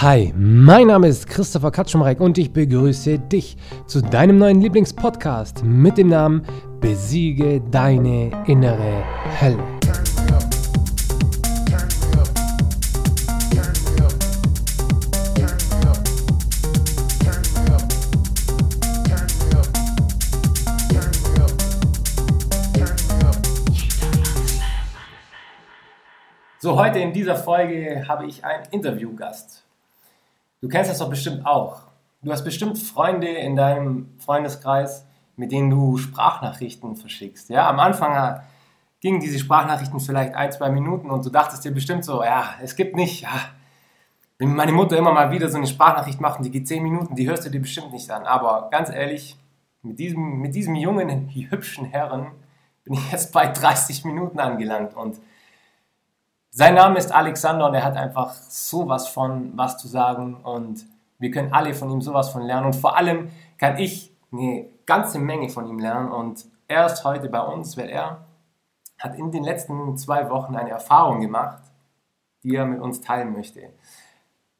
Hi, mein Name ist Christopher Katschumreck und ich begrüße dich zu deinem neuen Lieblingspodcast mit dem Namen Besiege deine innere Hölle. So, heute in dieser Folge habe ich einen Interviewgast. Du kennst das doch bestimmt auch. Du hast bestimmt Freunde in deinem Freundeskreis, mit denen du Sprachnachrichten verschickst. Ja, am Anfang gingen diese Sprachnachrichten vielleicht ein, zwei Minuten und du dachtest dir bestimmt so, ja, es gibt nicht, ja, wenn meine Mutter immer mal wieder so eine Sprachnachricht macht die geht zehn Minuten, die hörst du dir bestimmt nicht an. Aber ganz ehrlich, mit diesem, mit diesem jungen, hübschen Herren bin ich jetzt bei 30 Minuten angelangt und sein Name ist Alexander und er hat einfach sowas von was zu sagen und wir können alle von ihm sowas von lernen und vor allem kann ich eine ganze Menge von ihm lernen und er ist heute bei uns, weil er hat in den letzten zwei Wochen eine Erfahrung gemacht, die er mit uns teilen möchte.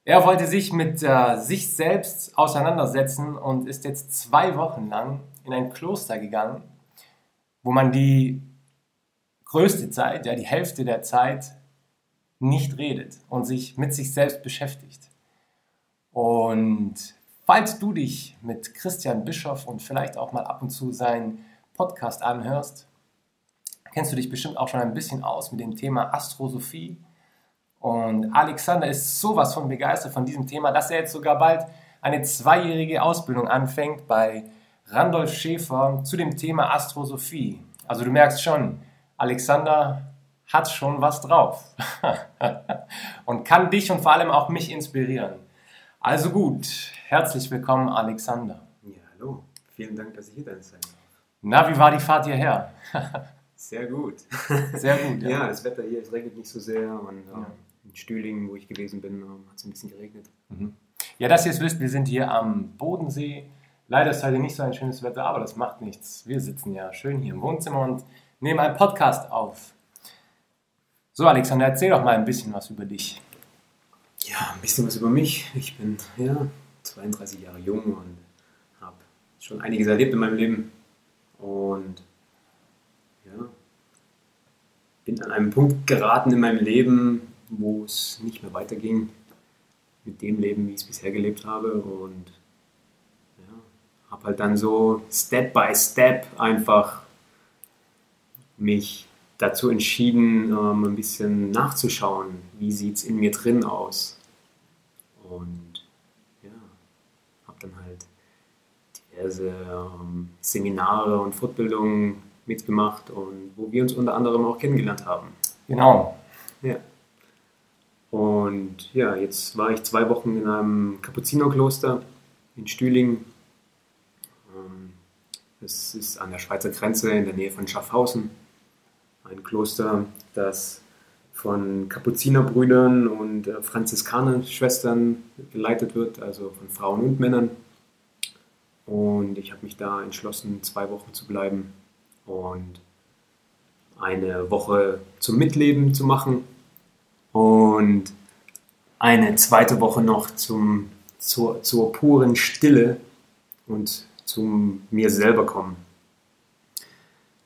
Er wollte sich mit äh, sich selbst auseinandersetzen und ist jetzt zwei Wochen lang in ein Kloster gegangen, wo man die größte Zeit, ja die Hälfte der Zeit nicht redet und sich mit sich selbst beschäftigt. Und falls du dich mit Christian Bischoff und vielleicht auch mal ab und zu seinen Podcast anhörst, kennst du dich bestimmt auch schon ein bisschen aus mit dem Thema Astrosophie. Und Alexander ist sowas von begeistert von diesem Thema, dass er jetzt sogar bald eine zweijährige Ausbildung anfängt bei Randolph Schäfer zu dem Thema Astrosophie. Also du merkst schon, Alexander hat schon was drauf und kann dich und vor allem auch mich inspirieren. Also gut, herzlich willkommen, Alexander. Ja, hallo. Vielen Dank, dass ich hier sein darf. Na, wie war die Fahrt hierher? Sehr gut. Sehr gut, ja. ja. das Wetter hier, es regnet nicht so sehr und ja. in Stühlingen, wo ich gewesen bin, hat es ein bisschen geregnet. Mhm. Ja, dass ihr es wisst, wir sind hier am Bodensee. Leider ist heute nicht so ein schönes Wetter, aber das macht nichts. Wir sitzen ja schön hier im Wohnzimmer und nehmen einen Podcast auf. So, Alexander, erzähl doch mal ein bisschen was über dich. Ja, ein bisschen was über mich. Ich bin ja, 32 Jahre jung und habe schon einiges erlebt in meinem Leben. Und ja, bin an einem Punkt geraten in meinem Leben, wo es nicht mehr weiterging mit dem Leben, wie ich es bisher gelebt habe. Und ja, habe halt dann so Step by Step einfach mich dazu entschieden, ähm, ein bisschen nachzuschauen, wie sieht es in mir drin aus. Und ja, habe dann halt diverse ähm, Seminare und Fortbildungen mitgemacht und wo wir uns unter anderem auch kennengelernt haben. Genau. Ja. Und ja, jetzt war ich zwei Wochen in einem Kapuzinerkloster in Stühlingen. Ähm, es ist an der Schweizer Grenze in der Nähe von Schaffhausen ein Kloster, das von Kapuzinerbrüdern und äh, Franziskanerschwestern geleitet wird, also von Frauen und Männern. Und ich habe mich da entschlossen, zwei Wochen zu bleiben und eine Woche zum Mitleben zu machen und eine zweite Woche noch zum, zur, zur puren Stille und zum mir selber kommen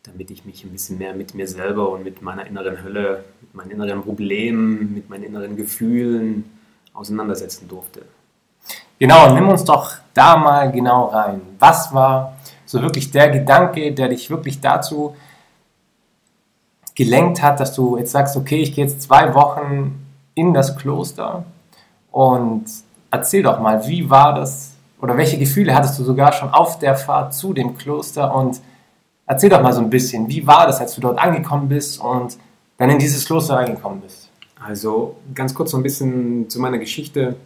damit ich mich ein bisschen mehr mit mir selber und mit meiner inneren Hölle, mit meinen inneren Problemen, mit meinen inneren Gefühlen auseinandersetzen durfte. Genau, nimm uns doch da mal genau rein. Was war so wirklich der Gedanke, der dich wirklich dazu gelenkt hat, dass du jetzt sagst, okay, ich gehe jetzt zwei Wochen in das Kloster und erzähl doch mal, wie war das oder welche Gefühle hattest du sogar schon auf der Fahrt zu dem Kloster und Erzähl doch mal so ein bisschen, wie war das, als du dort angekommen bist und dann in dieses Kloster reingekommen bist? Also ganz kurz so ein bisschen zu meiner Geschichte.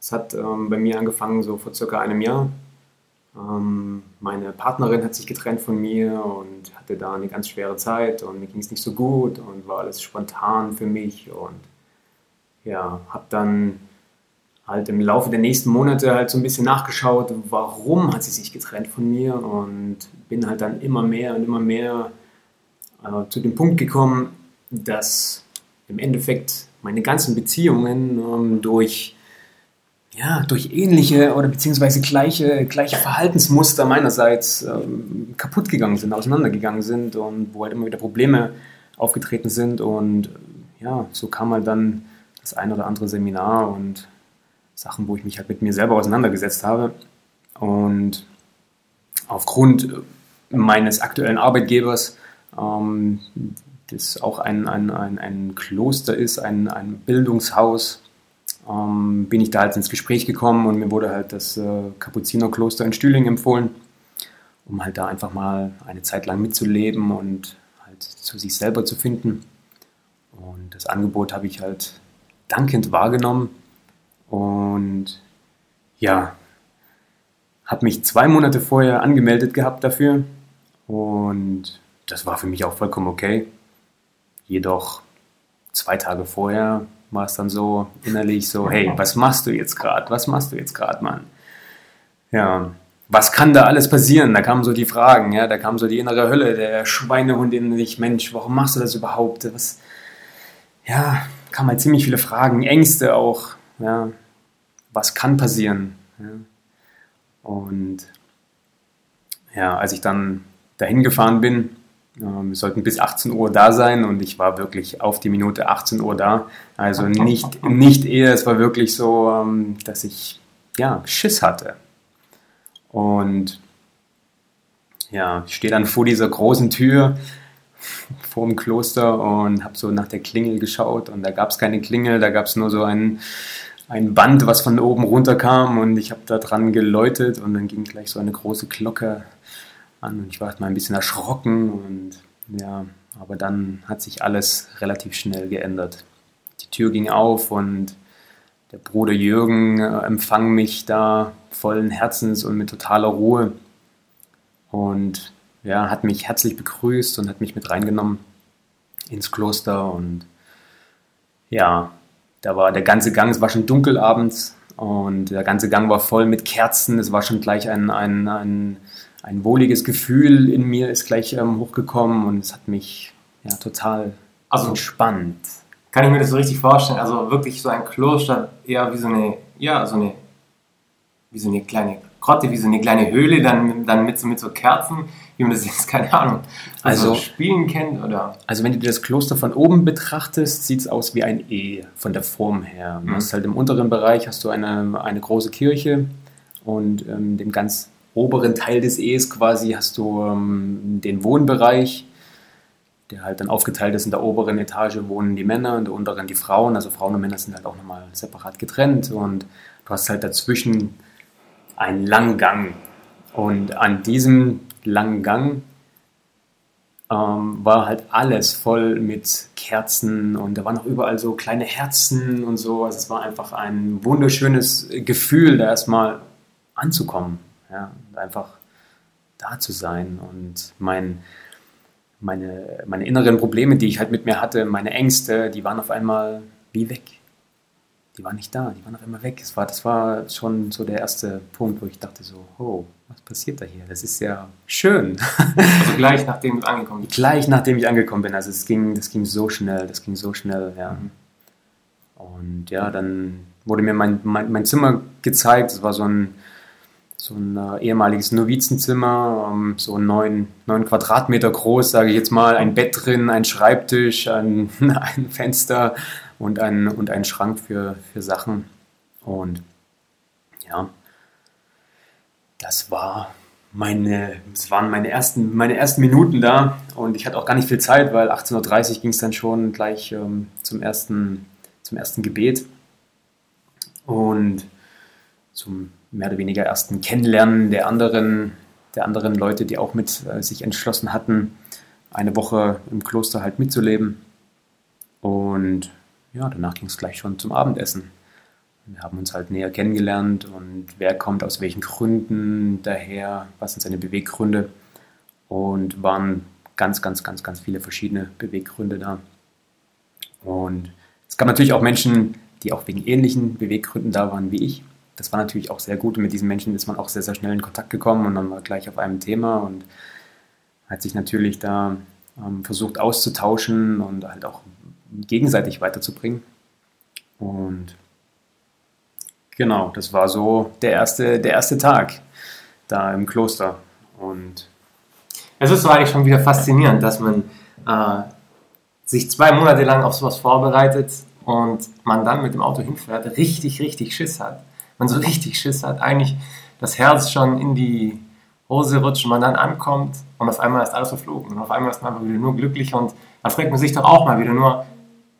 Es hat ähm, bei mir angefangen so vor circa einem Jahr. Ähm, meine Partnerin hat sich getrennt von mir und hatte da eine ganz schwere Zeit und mir ging es nicht so gut und war alles spontan für mich und ja, habe dann halt im Laufe der nächsten Monate halt so ein bisschen nachgeschaut, warum hat sie sich getrennt von mir und bin halt dann immer mehr und immer mehr äh, zu dem Punkt gekommen, dass im Endeffekt meine ganzen Beziehungen ähm, durch ja, durch ähnliche oder beziehungsweise gleiche, gleiche Verhaltensmuster meinerseits ähm, kaputt gegangen sind, auseinandergegangen sind und wo halt immer wieder Probleme aufgetreten sind. Und ja, so kam halt dann das ein oder andere Seminar und Sachen, wo ich mich halt mit mir selber auseinandergesetzt habe. Und aufgrund meines aktuellen Arbeitgebers, ähm, das auch ein, ein, ein, ein Kloster ist, ein, ein Bildungshaus, ähm, bin ich da halt ins Gespräch gekommen und mir wurde halt das äh, Kapuzinerkloster in Stühling empfohlen, um halt da einfach mal eine Zeit lang mitzuleben und halt zu sich selber zu finden. Und das Angebot habe ich halt dankend wahrgenommen und ja, habe mich zwei Monate vorher angemeldet gehabt dafür und das war für mich auch vollkommen okay. Jedoch zwei Tage vorher war es dann so innerlich so, hey, was machst du jetzt gerade? Was machst du jetzt gerade, Mann? Ja, was kann da alles passieren? Da kamen so die Fragen, ja, da kam so die innere Hölle, der Schweinehund in dich, Mensch, warum machst du das überhaupt? Was, ja, kamen halt ziemlich viele Fragen, Ängste auch, ja, was kann passieren? Ja. Und ja, als ich dann dahin gefahren bin, ähm, wir sollten bis 18 Uhr da sein und ich war wirklich auf die Minute 18 Uhr da. Also nicht, nicht eher, es war wirklich so, ähm, dass ich ja, Schiss hatte. Und ja, ich stehe dann vor dieser großen Tür vor dem Kloster und habe so nach der Klingel geschaut und da gab es keine Klingel, da gab es nur so ein, ein Band, was von oben runterkam und ich habe da dran geläutet und dann ging gleich so eine große Glocke an und ich war mal ein bisschen erschrocken und ja, aber dann hat sich alles relativ schnell geändert. Die Tür ging auf und der Bruder Jürgen äh, empfang mich da vollen Herzens und mit totaler Ruhe und ja, hat mich herzlich begrüßt und hat mich mit reingenommen ins Kloster und ja, da war der ganze Gang, es war schon dunkel abends und der ganze Gang war voll mit Kerzen, es war schon gleich ein, ein, ein ein wohliges Gefühl in mir ist gleich ähm, hochgekommen und es hat mich ja, total also, entspannt. Kann ich mir das so richtig vorstellen? Also wirklich so ein Kloster, eher wie so eine, ja, so eine, wie so eine kleine Grotte, wie so eine kleine Höhle, dann, dann mit, so, mit so Kerzen, wie man das jetzt, keine Ahnung, also, also spielen kennt, oder? Also wenn du dir das Kloster von oben betrachtest, sieht es aus wie ein E von der Form her. Du mhm. hast halt im unteren Bereich hast du eine, eine große Kirche und ähm, dem ganz oberen Teil des Ehes quasi hast du ähm, den Wohnbereich, der halt dann aufgeteilt ist. In der oberen Etage wohnen die Männer, in der unteren die Frauen. Also Frauen und Männer sind halt auch nochmal separat getrennt. Und du hast halt dazwischen einen langen Gang. Und an diesem langen Gang ähm, war halt alles voll mit Kerzen und da waren auch überall so kleine Herzen und so. Also es war einfach ein wunderschönes Gefühl, da erstmal anzukommen. Ja, einfach da zu sein und mein, meine, meine inneren Probleme, die ich halt mit mir hatte, meine Ängste, die waren auf einmal wie weg. Die waren nicht da, die waren auf einmal weg. Das war, das war schon so der erste Punkt, wo ich dachte so, oh, was passiert da hier? Das ist ja schön. Also gleich nachdem du angekommen bist? Gleich nachdem ich angekommen bin. Also es ging, das ging so schnell, das ging so schnell, ja. Und ja, dann wurde mir mein, mein, mein Zimmer gezeigt. Es war so ein, so ein äh, ehemaliges Novizenzimmer, ähm, so neun, neun Quadratmeter groß, sage ich jetzt mal, ein Bett drin, ein Schreibtisch, ein, ein Fenster und ein, und ein Schrank für, für Sachen. Und ja, das war meine, das waren meine ersten, meine ersten Minuten da und ich hatte auch gar nicht viel Zeit, weil 18.30 Uhr ging es dann schon gleich ähm, zum, ersten, zum ersten Gebet. Und zum mehr oder weniger ersten Kennenlernen der anderen, der anderen Leute, die auch mit äh, sich entschlossen hatten, eine Woche im Kloster halt mitzuleben. Und ja, danach ging es gleich schon zum Abendessen. Wir haben uns halt näher kennengelernt und wer kommt aus welchen Gründen daher, was sind seine Beweggründe und waren ganz, ganz, ganz, ganz viele verschiedene Beweggründe da. Und es gab natürlich auch Menschen, die auch wegen ähnlichen Beweggründen da waren wie ich das war natürlich auch sehr gut und mit diesen Menschen ist man auch sehr, sehr schnell in Kontakt gekommen und dann war gleich auf einem Thema und hat sich natürlich da ähm, versucht auszutauschen und halt auch gegenseitig weiterzubringen. Und Genau, das war so der erste, der erste Tag da im Kloster. Und es ist so eigentlich schon wieder faszinierend, dass man äh, sich zwei Monate lang auf sowas vorbereitet und man dann mit dem Auto hinfährt, richtig, richtig Schiss hat. Man so richtig Schiss hat, eigentlich das Herz schon in die Hose rutscht und man dann ankommt und auf einmal ist alles verflogen. Und auf einmal ist man einfach wieder nur glücklich und dann fragt man sich doch auch mal wieder nur,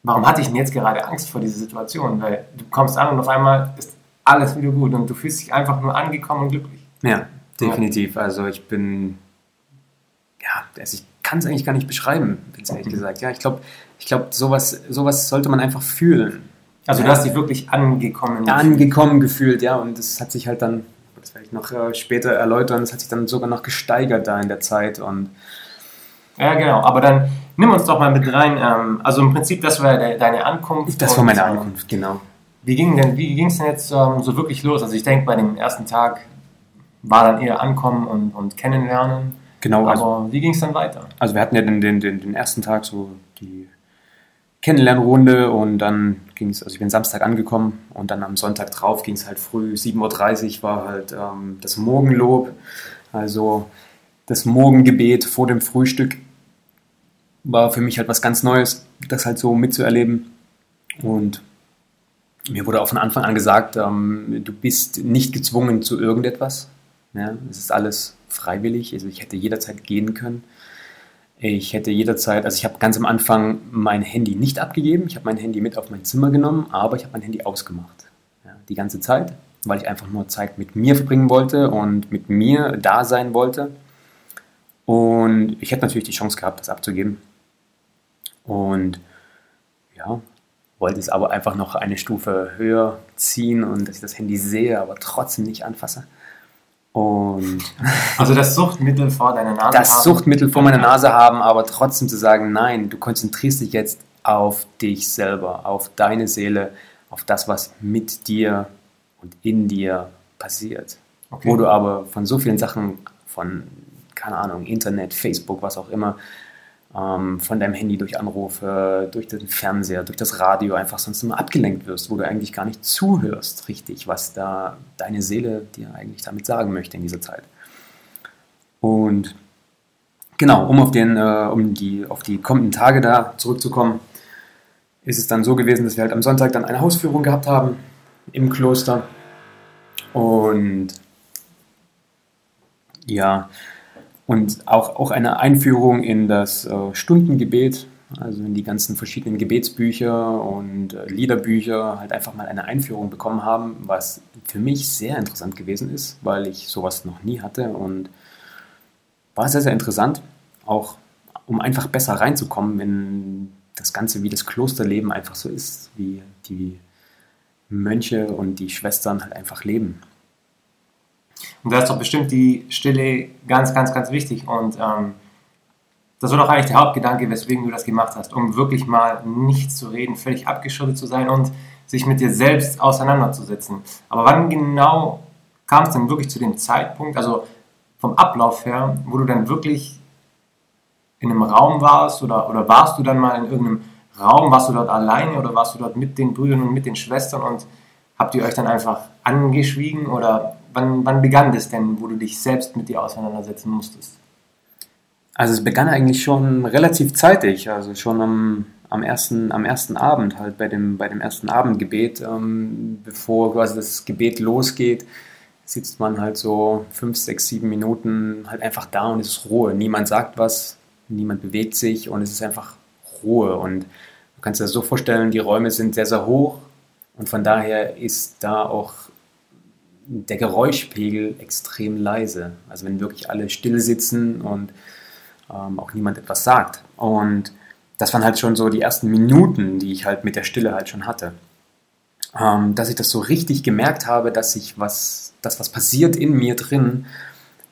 warum hatte ich denn jetzt gerade Angst vor dieser Situation? Weil du kommst an und auf einmal ist alles wieder gut und du fühlst dich einfach nur angekommen und glücklich. Ja, definitiv. Also ich bin, ja, also ich kann es eigentlich gar nicht beschreiben, jetzt ehrlich mhm. gesagt. Ja, ich glaube, ich glaube, sowas, sowas sollte man einfach fühlen. Also du hast dich wirklich angekommen gefühlt. Angekommen gefühlt, ja. Und das hat sich halt dann, das werde ich noch äh, später erläutern, das hat sich dann sogar noch gesteigert da in der Zeit. Und ja, genau. Aber dann nimm uns doch mal mit rein. Ähm, also im Prinzip, das war de deine Ankunft. Das war meine ähm, Ankunft, genau. Wie ging denn, wie ging es denn jetzt ähm, so wirklich los? Also ich denke, bei dem ersten Tag war dann eher Ankommen und, und Kennenlernen. Genau. Aber also, wie ging es dann weiter? Also wir hatten ja den, den, den, den ersten Tag so die Kennenlernrunde und dann ging es, also ich bin Samstag angekommen und dann am Sonntag drauf ging es halt früh, 7.30 Uhr war halt ähm, das Morgenlob, also das Morgengebet vor dem Frühstück war für mich halt was ganz Neues, das halt so mitzuerleben und mir wurde auch von Anfang an gesagt, ähm, du bist nicht gezwungen zu irgendetwas, ja, es ist alles freiwillig, also ich hätte jederzeit gehen können. Ich hätte jederzeit, also ich habe ganz am Anfang mein Handy nicht abgegeben, ich habe mein Handy mit auf mein Zimmer genommen, aber ich habe mein Handy ausgemacht. Ja, die ganze Zeit, weil ich einfach nur Zeit mit mir verbringen wollte und mit mir da sein wollte. Und ich hätte natürlich die Chance gehabt, das abzugeben. Und ja, wollte es aber einfach noch eine Stufe höher ziehen und dass ich das Handy sehe, aber trotzdem nicht anfasse. Und also das Suchtmittel vor deiner Nase das haben. Das Suchtmittel vor meiner Nase haben, aber trotzdem zu sagen, nein, du konzentrierst dich jetzt auf dich selber, auf deine Seele, auf das, was mit dir und in dir passiert. Okay. Wo du aber von so vielen Sachen, von, keine Ahnung, Internet, Facebook, was auch immer, ähm, von deinem Handy durch Anrufe, durch den Fernseher, durch das Radio einfach sonst immer abgelenkt wirst, wo du eigentlich gar nicht zuhörst richtig, was da deine Seele dir eigentlich damit sagen möchte in dieser Zeit. Und genau, um auf, den, äh, um die, auf die kommenden Tage da zurückzukommen, ist es dann so gewesen, dass wir halt am Sonntag dann eine Hausführung gehabt haben im Kloster. Und ja, und auch, auch eine Einführung in das äh, Stundengebet, also in die ganzen verschiedenen Gebetsbücher und äh, Liederbücher, halt einfach mal eine Einführung bekommen haben, was für mich sehr interessant gewesen ist, weil ich sowas noch nie hatte und war sehr, sehr interessant, auch um einfach besser reinzukommen in das Ganze, wie das Klosterleben einfach so ist, wie die Mönche und die Schwestern halt einfach leben. Und da ist doch bestimmt die Stille ganz, ganz, ganz wichtig. Und ähm, das war doch eigentlich der Hauptgedanke, weswegen du das gemacht hast, um wirklich mal nichts zu reden, völlig abgeschottet zu sein und sich mit dir selbst auseinanderzusetzen. Aber wann genau kam es denn wirklich zu dem Zeitpunkt, also vom Ablauf her, wo du dann wirklich in einem Raum warst oder, oder warst du dann mal in irgendeinem Raum, warst du dort alleine oder warst du dort mit den Brüdern und mit den Schwestern und habt ihr euch dann einfach angeschwiegen oder wann, wann begann das denn, wo du dich selbst mit dir auseinandersetzen musstest? Also es begann eigentlich schon relativ zeitig, also schon am, am, ersten, am ersten Abend, halt bei dem, bei dem ersten Abendgebet, ähm, bevor quasi das Gebet losgeht, sitzt man halt so fünf, sechs, sieben Minuten halt einfach da und es ist Ruhe. Niemand sagt was, niemand bewegt sich und es ist einfach Ruhe. Und du kannst dir das so vorstellen, die Räume sind sehr, sehr hoch und von daher ist da auch der Geräuschpegel extrem leise. Also wenn wirklich alle still sitzen und ähm, auch niemand etwas sagt. Und das waren halt schon so die ersten Minuten, die ich halt mit der Stille halt schon hatte. Ähm, dass ich das so richtig gemerkt habe, dass sich was, das was passiert in mir drin,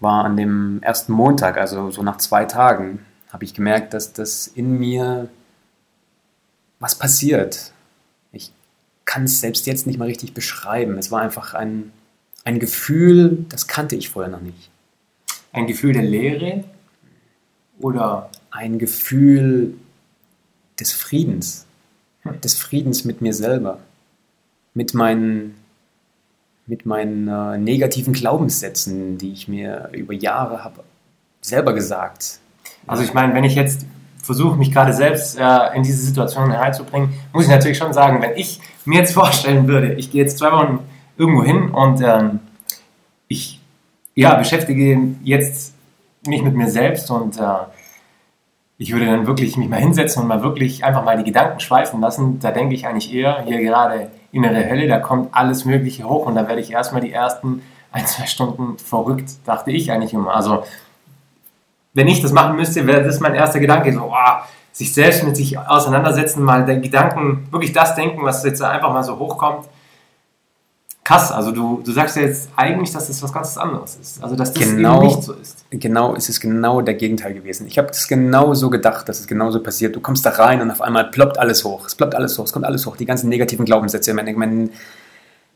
war an dem ersten Montag, also so nach zwei Tagen, habe ich gemerkt, dass das in mir was passiert. Ich kann es selbst jetzt nicht mal richtig beschreiben. Es war einfach ein, ein Gefühl, das kannte ich vorher noch nicht. Ein Gefühl der Leere oder ein Gefühl des Friedens, hm. des Friedens mit mir selber, mit meinen, mit meinen äh, negativen Glaubenssätzen, die ich mir über Jahre habe selber gesagt. Also ich meine, wenn ich jetzt versuche, mich gerade selbst äh, in diese Situation hereinzubringen, muss ich natürlich schon sagen, wenn ich mir jetzt vorstellen würde, ich gehe jetzt zwei Wochen irgendwo hin und ähm, ich ja, beschäftige jetzt mich mit mir selbst und äh, ich würde dann wirklich mich mal hinsetzen und mal wirklich einfach mal die Gedanken schweifen lassen. Da denke ich eigentlich eher, hier gerade innere Hölle, da kommt alles Mögliche hoch und da werde ich erstmal die ersten ein, zwei Stunden verrückt, dachte ich eigentlich immer. Also, wenn ich das machen müsste, wäre das mein erster Gedanke, so, oh, sich selbst mit sich auseinandersetzen, mal den Gedanken, wirklich das denken, was jetzt einfach mal so hochkommt krass. Also du, du sagst ja jetzt eigentlich, dass es was ganz anderes ist. Also dass das genau, eben nicht so ist. Genau, es ist genau der Gegenteil gewesen. Ich habe das genau so gedacht, dass es genauso passiert. Du kommst da rein und auf einmal ploppt alles hoch. Es ploppt alles hoch, es kommt alles hoch. Die ganzen negativen Glaubenssätze, meine, meine,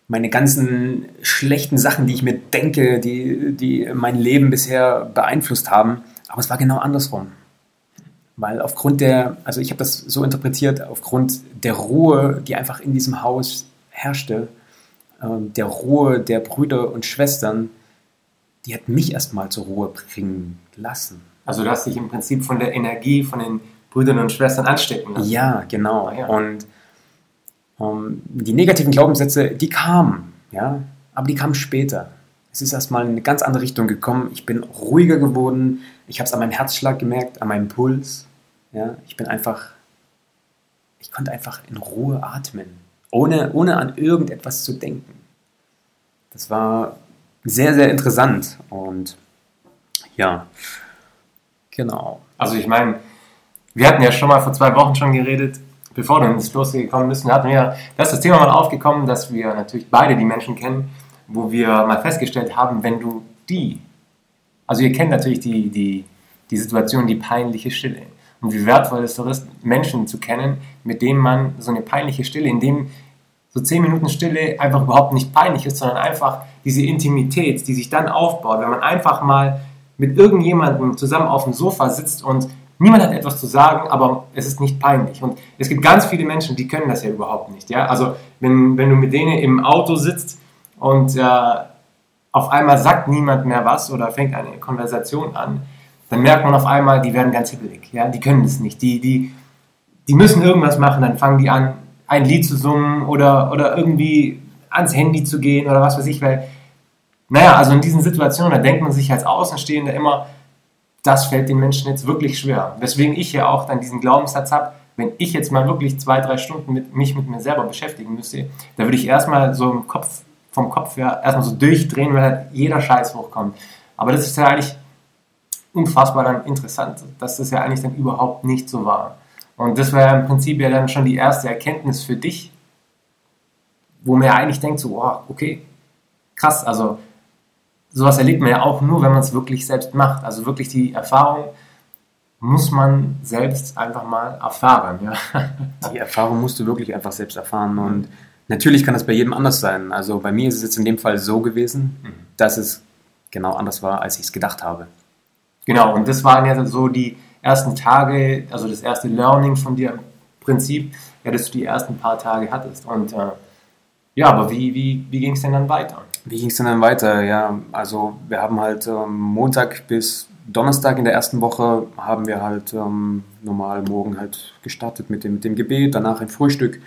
meine ganzen schlechten Sachen, die ich mir denke, die, die mein Leben bisher beeinflusst haben. Aber es war genau andersrum. Weil aufgrund der, also ich habe das so interpretiert, aufgrund der Ruhe, die einfach in diesem Haus herrschte, der Ruhe der Brüder und Schwestern, die hat mich erstmal zur Ruhe bringen lassen. Also du hast dich im Prinzip von der Energie von den Brüdern und Schwestern anstecken lassen. Ja, genau. Ah, ja. Und um, ähm, die negativen Glaubenssätze, die kamen, ja, aber die kamen später. Es ist erstmal in eine ganz andere Richtung gekommen. Ich bin ruhiger geworden. Ich habe es an meinem Herzschlag gemerkt, an meinem Puls. Ja, ich bin einfach, ich konnte einfach in Ruhe atmen ohne, ohne an irgendetwas zu denken. Das war sehr, sehr interessant und ja, genau. Also ich meine, wir hatten ja schon mal vor zwei Wochen schon geredet, bevor du ins Kloster gekommen bist, hatten wir, da ist das Thema mal aufgekommen, dass wir natürlich beide die Menschen kennen, wo wir mal festgestellt haben, wenn du die, also ihr kennt natürlich die, die, die Situation, die peinliche Stille. Und wie wertvoll es doch ist, Menschen zu kennen, mit denen man so eine peinliche Stille, in dem so zehn Minuten Stille einfach überhaupt nicht peinlich ist, sondern einfach diese Intimität, die sich dann aufbaut, wenn man einfach mal mit irgendjemandem zusammen auf dem Sofa sitzt und niemand hat etwas zu sagen, aber es ist nicht peinlich. Und es gibt ganz viele Menschen, die können das ja überhaupt nicht. Ja? Also wenn, wenn du mit denen im Auto sitzt und äh, auf einmal sagt niemand mehr was oder fängt eine Konversation an, dann merkt man auf einmal, die werden ganz hibbelig. Ja? Die können das nicht. Die, die, die müssen irgendwas machen, dann fangen die an, ein Lied zu summen oder, oder irgendwie ans Handy zu gehen oder was weiß ich, weil, naja, also in diesen Situationen, da denkt man sich als Außenstehender immer, das fällt den Menschen jetzt wirklich schwer. Weswegen ich ja auch dann diesen Glaubenssatz habe, wenn ich jetzt mal wirklich zwei, drei Stunden mit, mich mit mir selber beschäftigen müsste, da würde ich erstmal so im Kopf, vom Kopf her erstmal so durchdrehen, weil halt jeder Scheiß hochkommt. Aber das ist ja eigentlich unfassbar dann interessant, dass das ja eigentlich dann überhaupt nicht so war. Und das war ja im Prinzip ja dann schon die erste Erkenntnis für dich, wo man ja eigentlich denkt, so, wow, okay, krass, also sowas erlebt man ja auch nur, wenn man es wirklich selbst macht. Also wirklich die Erfahrung muss man selbst einfach mal erfahren. Ja. Die Erfahrung musst du wirklich einfach selbst erfahren und natürlich kann das bei jedem anders sein. Also bei mir ist es jetzt in dem Fall so gewesen, mhm. dass es genau anders war, als ich es gedacht habe. Genau, und das waren ja so die, ersten Tage, also das erste Learning von dir im Prinzip, ja, dass du die ersten paar Tage hattest. Und äh, ja, aber wie, wie, wie ging es denn dann weiter? Wie ging es denn dann weiter? Ja, also wir haben halt ähm, Montag bis Donnerstag in der ersten Woche haben wir halt ähm, normal morgen halt gestartet mit dem, mit dem Gebet, danach ein Frühstück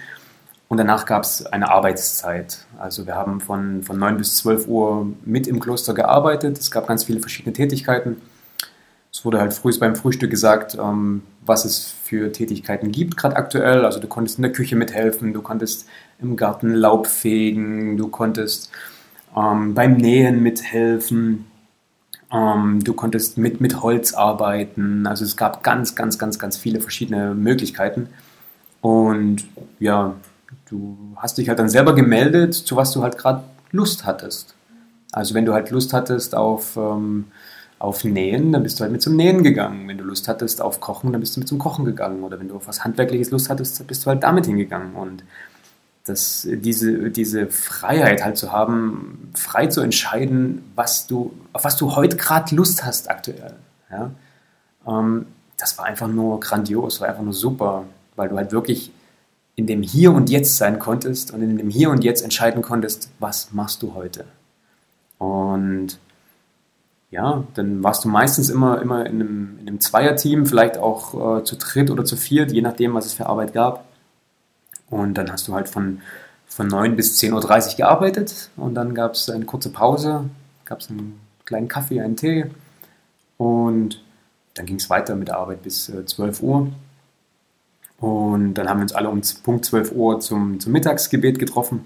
und danach gab es eine Arbeitszeit. Also wir haben von, von 9 bis 12 Uhr mit im Kloster gearbeitet. Es gab ganz viele verschiedene Tätigkeiten. Es wurde halt früh beim Frühstück gesagt, ähm, was es für Tätigkeiten gibt, gerade aktuell. Also du konntest in der Küche mithelfen, du konntest im Garten Laub fegen, du konntest ähm, beim Nähen mithelfen, ähm, du konntest mit, mit Holz arbeiten. Also es gab ganz, ganz, ganz, ganz viele verschiedene Möglichkeiten. Und ja, du hast dich halt dann selber gemeldet, zu was du halt gerade Lust hattest. Also wenn du halt Lust hattest auf ähm, auf Nähen, dann bist du halt mit zum Nähen gegangen. Wenn du Lust hattest auf Kochen, dann bist du mit zum Kochen gegangen. Oder wenn du auf was Handwerkliches Lust hattest, bist du halt damit hingegangen. Und das, diese, diese Freiheit halt zu haben, frei zu entscheiden, was du, auf was du heute gerade Lust hast aktuell. Ja? Ähm, das war einfach nur grandios, war einfach nur super, weil du halt wirklich in dem Hier und Jetzt sein konntest und in dem Hier und Jetzt entscheiden konntest, was machst du heute. Und ja, dann warst du meistens immer, immer in einem, in einem Zweierteam, vielleicht auch äh, zu dritt oder zu viert, je nachdem, was es für Arbeit gab. Und dann hast du halt von, von 9 bis 10.30 Uhr gearbeitet und dann gab es eine kurze Pause, gab es einen kleinen Kaffee, einen Tee und dann ging es weiter mit der Arbeit bis äh, 12 Uhr. Und dann haben wir uns alle um Punkt 12 Uhr zum, zum Mittagsgebet getroffen.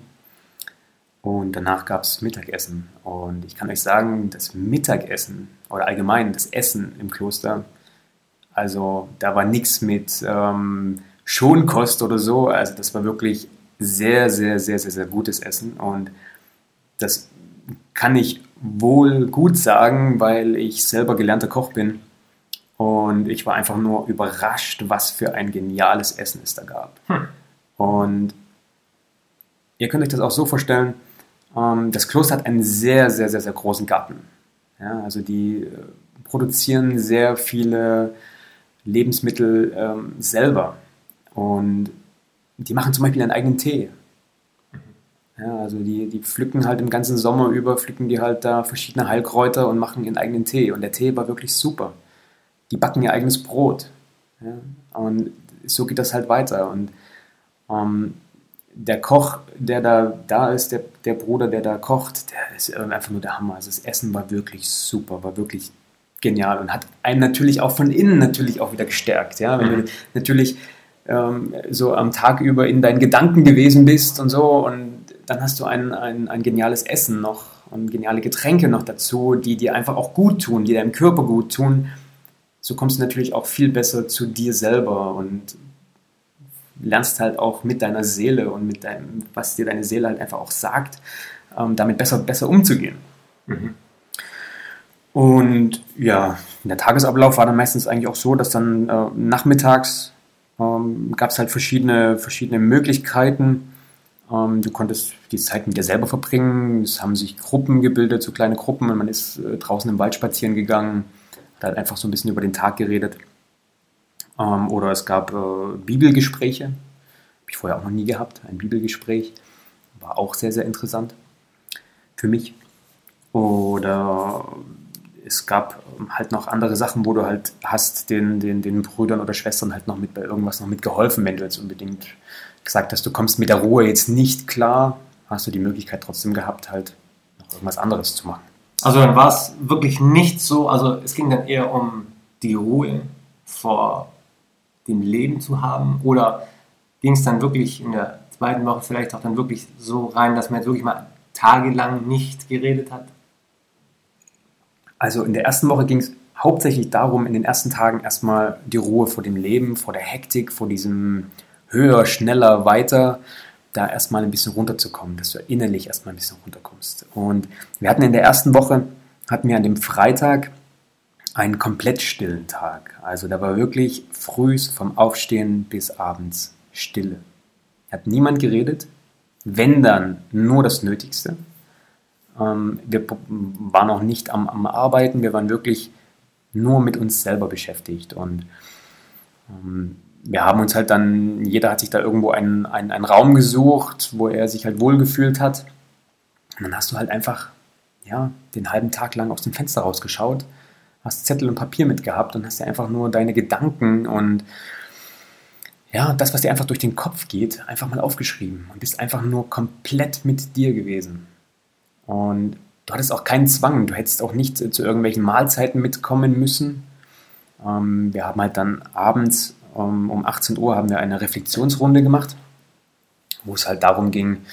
Und danach gab es Mittagessen. Und ich kann euch sagen, das Mittagessen oder allgemein das Essen im Kloster, also da war nichts mit ähm, Schonkost oder so. Also das war wirklich sehr, sehr, sehr, sehr, sehr gutes Essen. Und das kann ich wohl gut sagen, weil ich selber gelernter Koch bin. Und ich war einfach nur überrascht, was für ein geniales Essen es da gab. Hm. Und ihr könnt euch das auch so vorstellen, das Kloster hat einen sehr, sehr, sehr, sehr großen Garten. Ja, also die äh, produzieren sehr viele Lebensmittel ähm, selber. Und die machen zum Beispiel einen eigenen Tee. Ja, also die, die pflücken halt im ganzen Sommer über, pflücken die halt da verschiedene Heilkräuter und machen ihren eigenen Tee. Und der Tee war wirklich super. Die backen ihr eigenes Brot. Ja, und so geht das halt weiter. Und ähm, der Koch, der da, da ist, der, der Bruder, der da kocht, der ist einfach nur der Hammer. Also das Essen war wirklich super, war wirklich genial und hat einen natürlich auch von innen natürlich auch wieder gestärkt. Ja? Wenn du mhm. natürlich ähm, so am Tag über in deinen Gedanken gewesen bist und so und dann hast du ein, ein, ein geniales Essen noch und geniale Getränke noch dazu, die dir einfach auch gut tun, die deinem Körper gut tun. So kommst du natürlich auch viel besser zu dir selber und lernst halt auch mit deiner Seele und mit deinem, was dir deine Seele halt einfach auch sagt, ähm, damit besser, besser umzugehen. Mhm. Und ja, der Tagesablauf war dann meistens eigentlich auch so, dass dann äh, nachmittags ähm, gab es halt verschiedene, verschiedene Möglichkeiten. Ähm, du konntest die Zeit mit dir selber verbringen. Es haben sich Gruppen gebildet, so kleine Gruppen. Und man ist äh, draußen im Wald spazieren gegangen, hat halt einfach so ein bisschen über den Tag geredet. Ähm, oder es gab äh, Bibelgespräche. Habe ich vorher auch noch nie gehabt. Ein Bibelgespräch. War auch sehr, sehr interessant für mich. Oder es gab halt noch andere Sachen, wo du halt hast den, den, den Brüdern oder Schwestern halt noch mit bei irgendwas noch mitgeholfen, wenn du jetzt unbedingt gesagt hast, du kommst mit der Ruhe jetzt nicht klar, hast du die Möglichkeit trotzdem gehabt, halt noch irgendwas anderes zu machen. Also dann war es wirklich nicht so, also es ging dann eher um die Ruhe vor dem Leben zu haben? Oder ging es dann wirklich in der zweiten Woche vielleicht auch dann wirklich so rein, dass man jetzt wirklich mal tagelang nicht geredet hat? Also in der ersten Woche ging es hauptsächlich darum, in den ersten Tagen erstmal die Ruhe vor dem Leben, vor der Hektik, vor diesem höher, schneller, weiter, da erstmal ein bisschen runterzukommen, dass du innerlich erstmal ein bisschen runterkommst. Und wir hatten in der ersten Woche, hatten wir an dem Freitag einen komplett stillen Tag. Also da war wirklich früh vom Aufstehen bis abends Stille. Hat niemand geredet, wenn dann nur das Nötigste. Ähm, wir waren auch nicht am, am, Arbeiten, wir waren wirklich nur mit uns selber beschäftigt. Und ähm, wir haben uns halt dann, jeder hat sich da irgendwo einen, einen, einen Raum gesucht, wo er sich halt wohlgefühlt hat. Und dann hast du halt einfach ja, den halben Tag lang aus dem Fenster rausgeschaut hast Zettel und Papier mitgehabt und hast ja einfach nur deine Gedanken und ja, das, was dir einfach durch den Kopf geht, einfach mal aufgeschrieben und bist einfach nur komplett mit dir gewesen. Und du hattest auch keinen Zwang, du hättest auch nicht zu irgendwelchen Mahlzeiten mitkommen müssen. Ähm, wir haben halt dann abends um, um 18 Uhr haben wir eine Reflexionsrunde gemacht, wo es halt darum ging,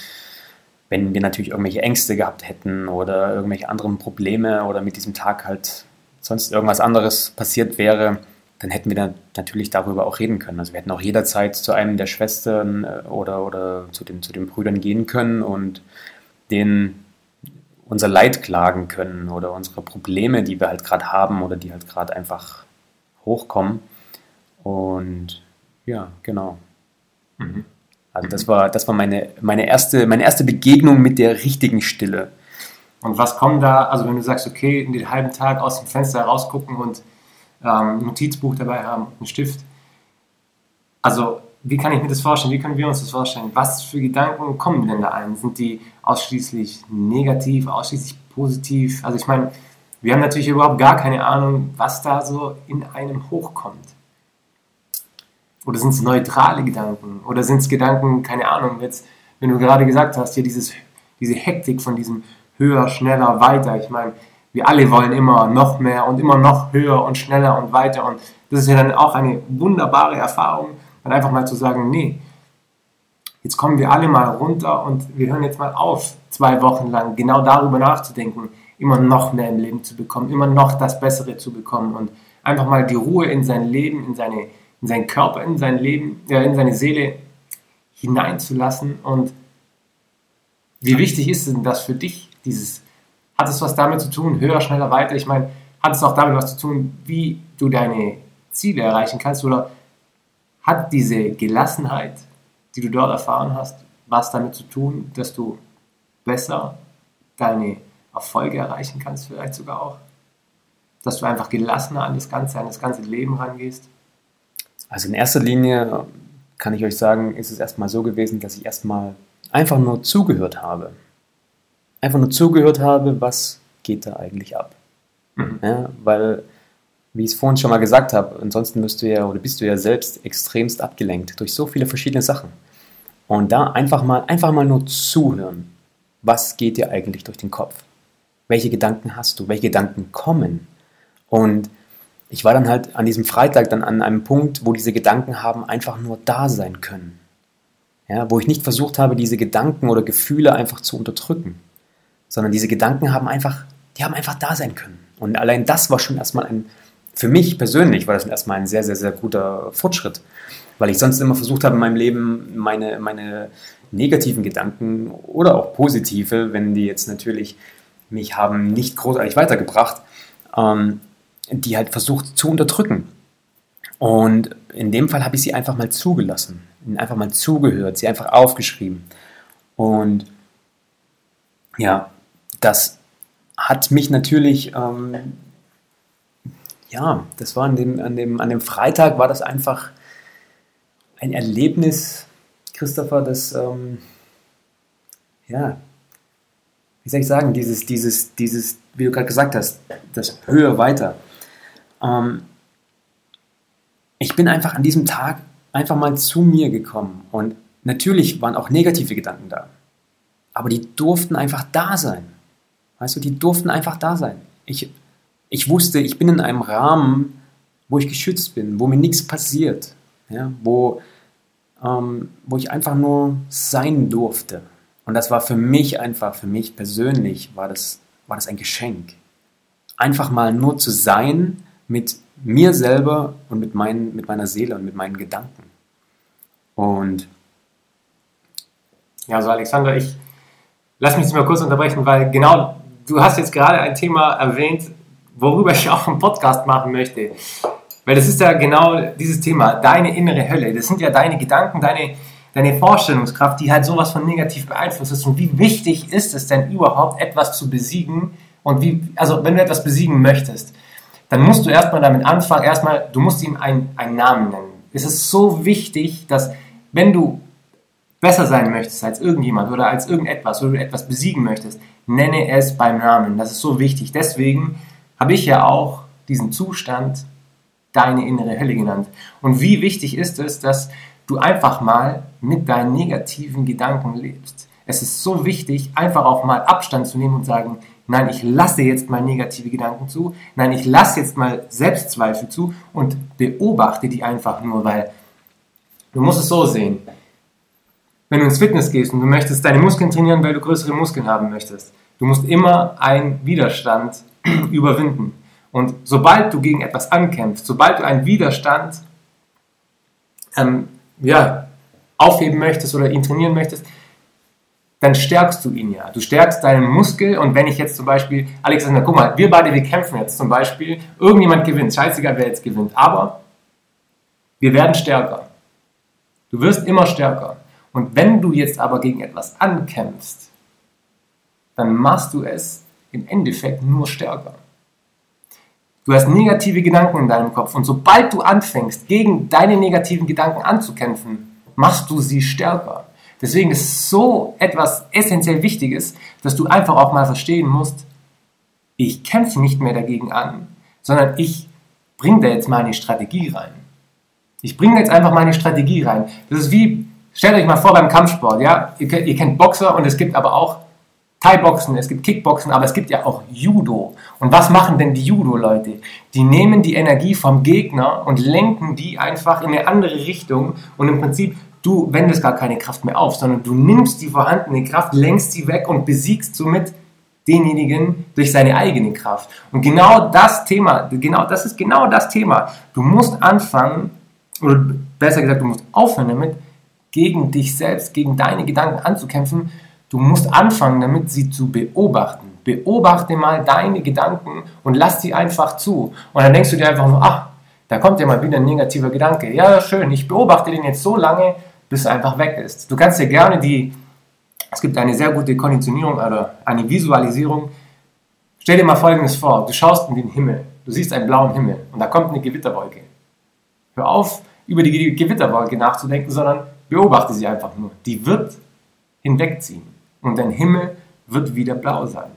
wenn wir natürlich irgendwelche Ängste gehabt hätten oder irgendwelche anderen Probleme oder mit diesem Tag halt sonst irgendwas anderes passiert wäre, dann hätten wir dann natürlich darüber auch reden können. Also wir hätten auch jederzeit zu einem der Schwestern äh, oder, oder zu, den, zu den Brüdern gehen können und denen unser Leid klagen können oder unsere Probleme, die wir halt gerade haben oder die halt gerade einfach hochkommen. Und ja, genau. Mhm. Also das war, das war meine, meine, erste, meine erste Begegnung mit der richtigen Stille. Und was kommt da, also wenn du sagst, okay, in den halben Tag aus dem Fenster rausgucken und ähm, ein Notizbuch dabei haben, einen Stift. Also wie kann ich mir das vorstellen? Wie können wir uns das vorstellen? Was für Gedanken kommen denn da ein? Sind die ausschließlich negativ, ausschließlich positiv? Also ich meine, wir haben natürlich überhaupt gar keine Ahnung, was da so in einem hochkommt. Oder sind es neutrale Gedanken? Oder sind es Gedanken, keine Ahnung, jetzt, wenn du gerade gesagt hast, hier dieses, diese Hektik von diesem höher, schneller, weiter. Ich meine, wir alle wollen immer noch mehr und immer noch höher und schneller und weiter. Und das ist ja dann auch eine wunderbare Erfahrung, dann einfach mal zu sagen, nee, jetzt kommen wir alle mal runter und wir hören jetzt mal auf, zwei Wochen lang genau darüber nachzudenken, immer noch mehr im Leben zu bekommen, immer noch das Bessere zu bekommen und einfach mal die Ruhe in sein Leben, in, seine, in seinen Körper, in sein Leben, äh, in seine Seele hineinzulassen. Und wie wichtig ist denn das für dich, dieses, hat es was damit zu tun, höher, schneller, weiter? Ich meine, hat es auch damit was zu tun, wie du deine Ziele erreichen kannst oder hat diese Gelassenheit, die du dort erfahren hast, was damit zu tun, dass du besser deine Erfolge erreichen kannst, vielleicht sogar auch? Dass du einfach gelassener an das Ganze, an das ganze Leben rangehst? Also in erster Linie kann ich euch sagen, ist es erstmal so gewesen, dass ich erstmal einfach nur zugehört habe. Einfach nur zugehört habe, was geht da eigentlich ab. Mhm. Ja, weil wie ich es vorhin schon mal gesagt habe, ansonsten bist du ja oder bist du ja selbst extremst abgelenkt durch so viele verschiedene Sachen. Und da einfach mal, einfach mal nur zuhören. Was geht dir eigentlich durch den Kopf? Welche Gedanken hast du? Welche Gedanken kommen? Und ich war dann halt an diesem Freitag dann an einem Punkt, wo diese Gedanken haben einfach nur da sein können. Ja, wo ich nicht versucht habe, diese Gedanken oder Gefühle einfach zu unterdrücken, sondern diese Gedanken haben einfach, die haben einfach da sein können. Und allein das war schon erstmal ein für mich persönlich war das erstmal ein sehr, sehr, sehr guter Fortschritt, weil ich sonst immer versucht habe, in meinem Leben meine, meine negativen Gedanken oder auch positive, wenn die jetzt natürlich mich haben nicht großartig weitergebracht, ähm, die halt versucht zu unterdrücken. Und in dem Fall habe ich sie einfach mal zugelassen, einfach mal zugehört, sie einfach aufgeschrieben. Und ja, das hat mich natürlich ähm, ja, das war an dem, an, dem, an dem Freitag, war das einfach ein Erlebnis, Christopher, das, ähm, ja, wie soll ich sagen, dieses, dieses, dieses, wie du gerade gesagt hast, das Höhe weiter. Ähm, ich bin einfach an diesem Tag einfach mal zu mir gekommen und natürlich waren auch negative Gedanken da, aber die durften einfach da sein. Weißt du, die durften einfach da sein. Ich ich wusste, ich bin in einem Rahmen, wo ich geschützt bin, wo mir nichts passiert, ja, wo, ähm, wo ich einfach nur sein durfte. Und das war für mich einfach, für mich persönlich, war das, war das ein Geschenk. Einfach mal nur zu sein mit mir selber und mit, mein, mit meiner Seele und mit meinen Gedanken. Und ja, also Alexander, ich lass mich mal kurz unterbrechen, weil genau du hast jetzt gerade ein Thema erwähnt, worüber ich auch einen Podcast machen möchte. Weil das ist ja genau dieses Thema, deine innere Hölle. Das sind ja deine Gedanken, deine, deine Vorstellungskraft, die halt sowas von negativ beeinflusst ist. Und wie wichtig ist es denn überhaupt, etwas zu besiegen? Und wie, also wenn du etwas besiegen möchtest, dann musst du erstmal damit anfangen, erstmal, du musst ihm einen, einen Namen nennen. Es ist so wichtig, dass wenn du besser sein möchtest als irgendjemand oder als irgendetwas oder du etwas besiegen möchtest, nenne es beim Namen. Das ist so wichtig. Deswegen habe ich ja auch diesen Zustand deine innere Hölle genannt. Und wie wichtig ist es, dass du einfach mal mit deinen negativen Gedanken lebst. Es ist so wichtig, einfach auch mal Abstand zu nehmen und sagen, nein, ich lasse jetzt mal negative Gedanken zu, nein, ich lasse jetzt mal Selbstzweifel zu und beobachte die einfach nur, weil du musst es so sehen. Wenn du ins Fitness gehst und du möchtest deine Muskeln trainieren, weil du größere Muskeln haben möchtest, du musst immer einen Widerstand überwinden. Und sobald du gegen etwas ankämpfst, sobald du einen Widerstand ähm, ja, aufheben möchtest oder ihn trainieren möchtest, dann stärkst du ihn ja. Du stärkst deinen Muskel und wenn ich jetzt zum Beispiel, Alexander, guck mal, wir beide, wir kämpfen jetzt zum Beispiel, irgendjemand gewinnt, scheißegal wer jetzt gewinnt, aber wir werden stärker. Du wirst immer stärker. Und wenn du jetzt aber gegen etwas ankämpfst, dann machst du es im Endeffekt nur stärker. Du hast negative Gedanken in deinem Kopf und sobald du anfängst, gegen deine negativen Gedanken anzukämpfen, machst du sie stärker. Deswegen ist so etwas essentiell Wichtiges, dass du einfach auch mal verstehen musst, ich kämpfe nicht mehr dagegen an, sondern ich bringe da jetzt meine Strategie rein. Ich bringe jetzt einfach meine Strategie rein. Das ist wie, stellt euch mal vor beim Kampfsport, ja, ihr, ihr kennt Boxer und es gibt aber auch Thai-Boxen, es gibt Kickboxen, aber es gibt ja auch Judo. Und was machen denn die Judo-Leute? Die nehmen die Energie vom Gegner und lenken die einfach in eine andere Richtung und im Prinzip du wendest gar keine Kraft mehr auf, sondern du nimmst die vorhandene Kraft, lenkst sie weg und besiegst somit denjenigen durch seine eigene Kraft. Und genau das Thema, genau das ist genau das Thema. Du musst anfangen, oder besser gesagt, du musst aufhören damit, gegen dich selbst, gegen deine Gedanken anzukämpfen, Du musst anfangen damit, sie zu beobachten. Beobachte mal deine Gedanken und lass sie einfach zu. Und dann denkst du dir einfach nur, ach, da kommt ja mal wieder ein negativer Gedanke. Ja, schön, ich beobachte den jetzt so lange, bis er einfach weg ist. Du kannst dir gerne die, es gibt eine sehr gute Konditionierung oder eine Visualisierung. Stell dir mal Folgendes vor, du schaust in den Himmel, du siehst einen blauen Himmel und da kommt eine Gewitterwolke. Hör auf, über die Gewitterwolke nachzudenken, sondern beobachte sie einfach nur. Die wird hinwegziehen und dein Himmel wird wieder blau sein.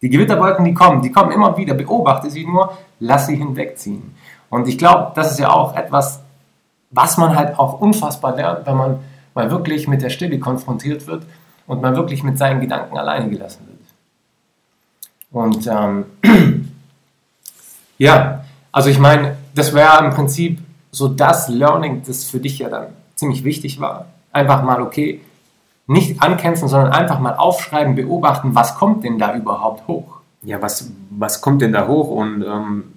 Die Gewitterwolken, die kommen, die kommen immer wieder. Beobachte sie nur, lass sie hinwegziehen. Und ich glaube, das ist ja auch etwas, was man halt auch unfassbar lernt, wenn man mal wirklich mit der Stille konfrontiert wird und man wirklich mit seinen Gedanken alleine gelassen wird. Und ähm, ja, also ich meine, das wäre im Prinzip so das Learning, das für dich ja dann ziemlich wichtig war. Einfach mal, okay, nicht ankämpfen, sondern einfach mal aufschreiben, beobachten, was kommt denn da überhaupt hoch? Ja, was, was kommt denn da hoch und ähm,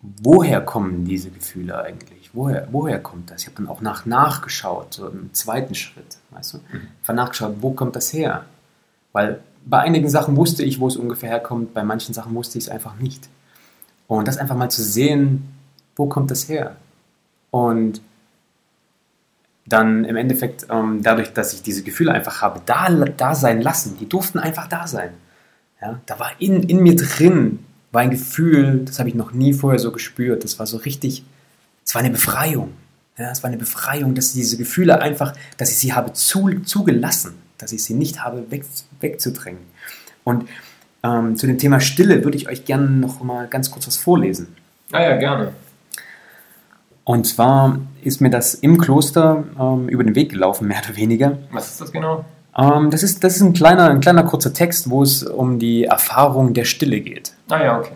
woher kommen diese Gefühle eigentlich? Woher, woher kommt das? Ich habe dann auch nach nachgeschaut, so im zweiten Schritt, weißt du? Mhm. Ich habe nachgeschaut, wo kommt das her? Weil bei einigen Sachen wusste ich, wo es ungefähr herkommt, bei manchen Sachen wusste ich es einfach nicht. Und das einfach mal zu sehen, wo kommt das her? Und dann im Endeffekt ähm, dadurch, dass ich diese Gefühle einfach habe, da, da sein lassen. Die durften einfach da sein. Ja, da war in, in mir drin, war ein Gefühl, das habe ich noch nie vorher so gespürt. Das war so richtig, es war eine Befreiung. Ja, es war eine Befreiung, dass diese Gefühle einfach, dass ich sie habe zu, zugelassen, dass ich sie nicht habe weg, wegzudrängen. Und ähm, zu dem Thema Stille würde ich euch gerne noch mal ganz kurz was vorlesen. Ah ja, gerne. Und zwar ist mir das im Kloster ähm, über den Weg gelaufen, mehr oder weniger. Was ist das genau? Ähm, das, ist, das ist ein kleiner, ein kleiner kurzer Text, wo es um die Erfahrung der Stille geht. Ah ja, okay.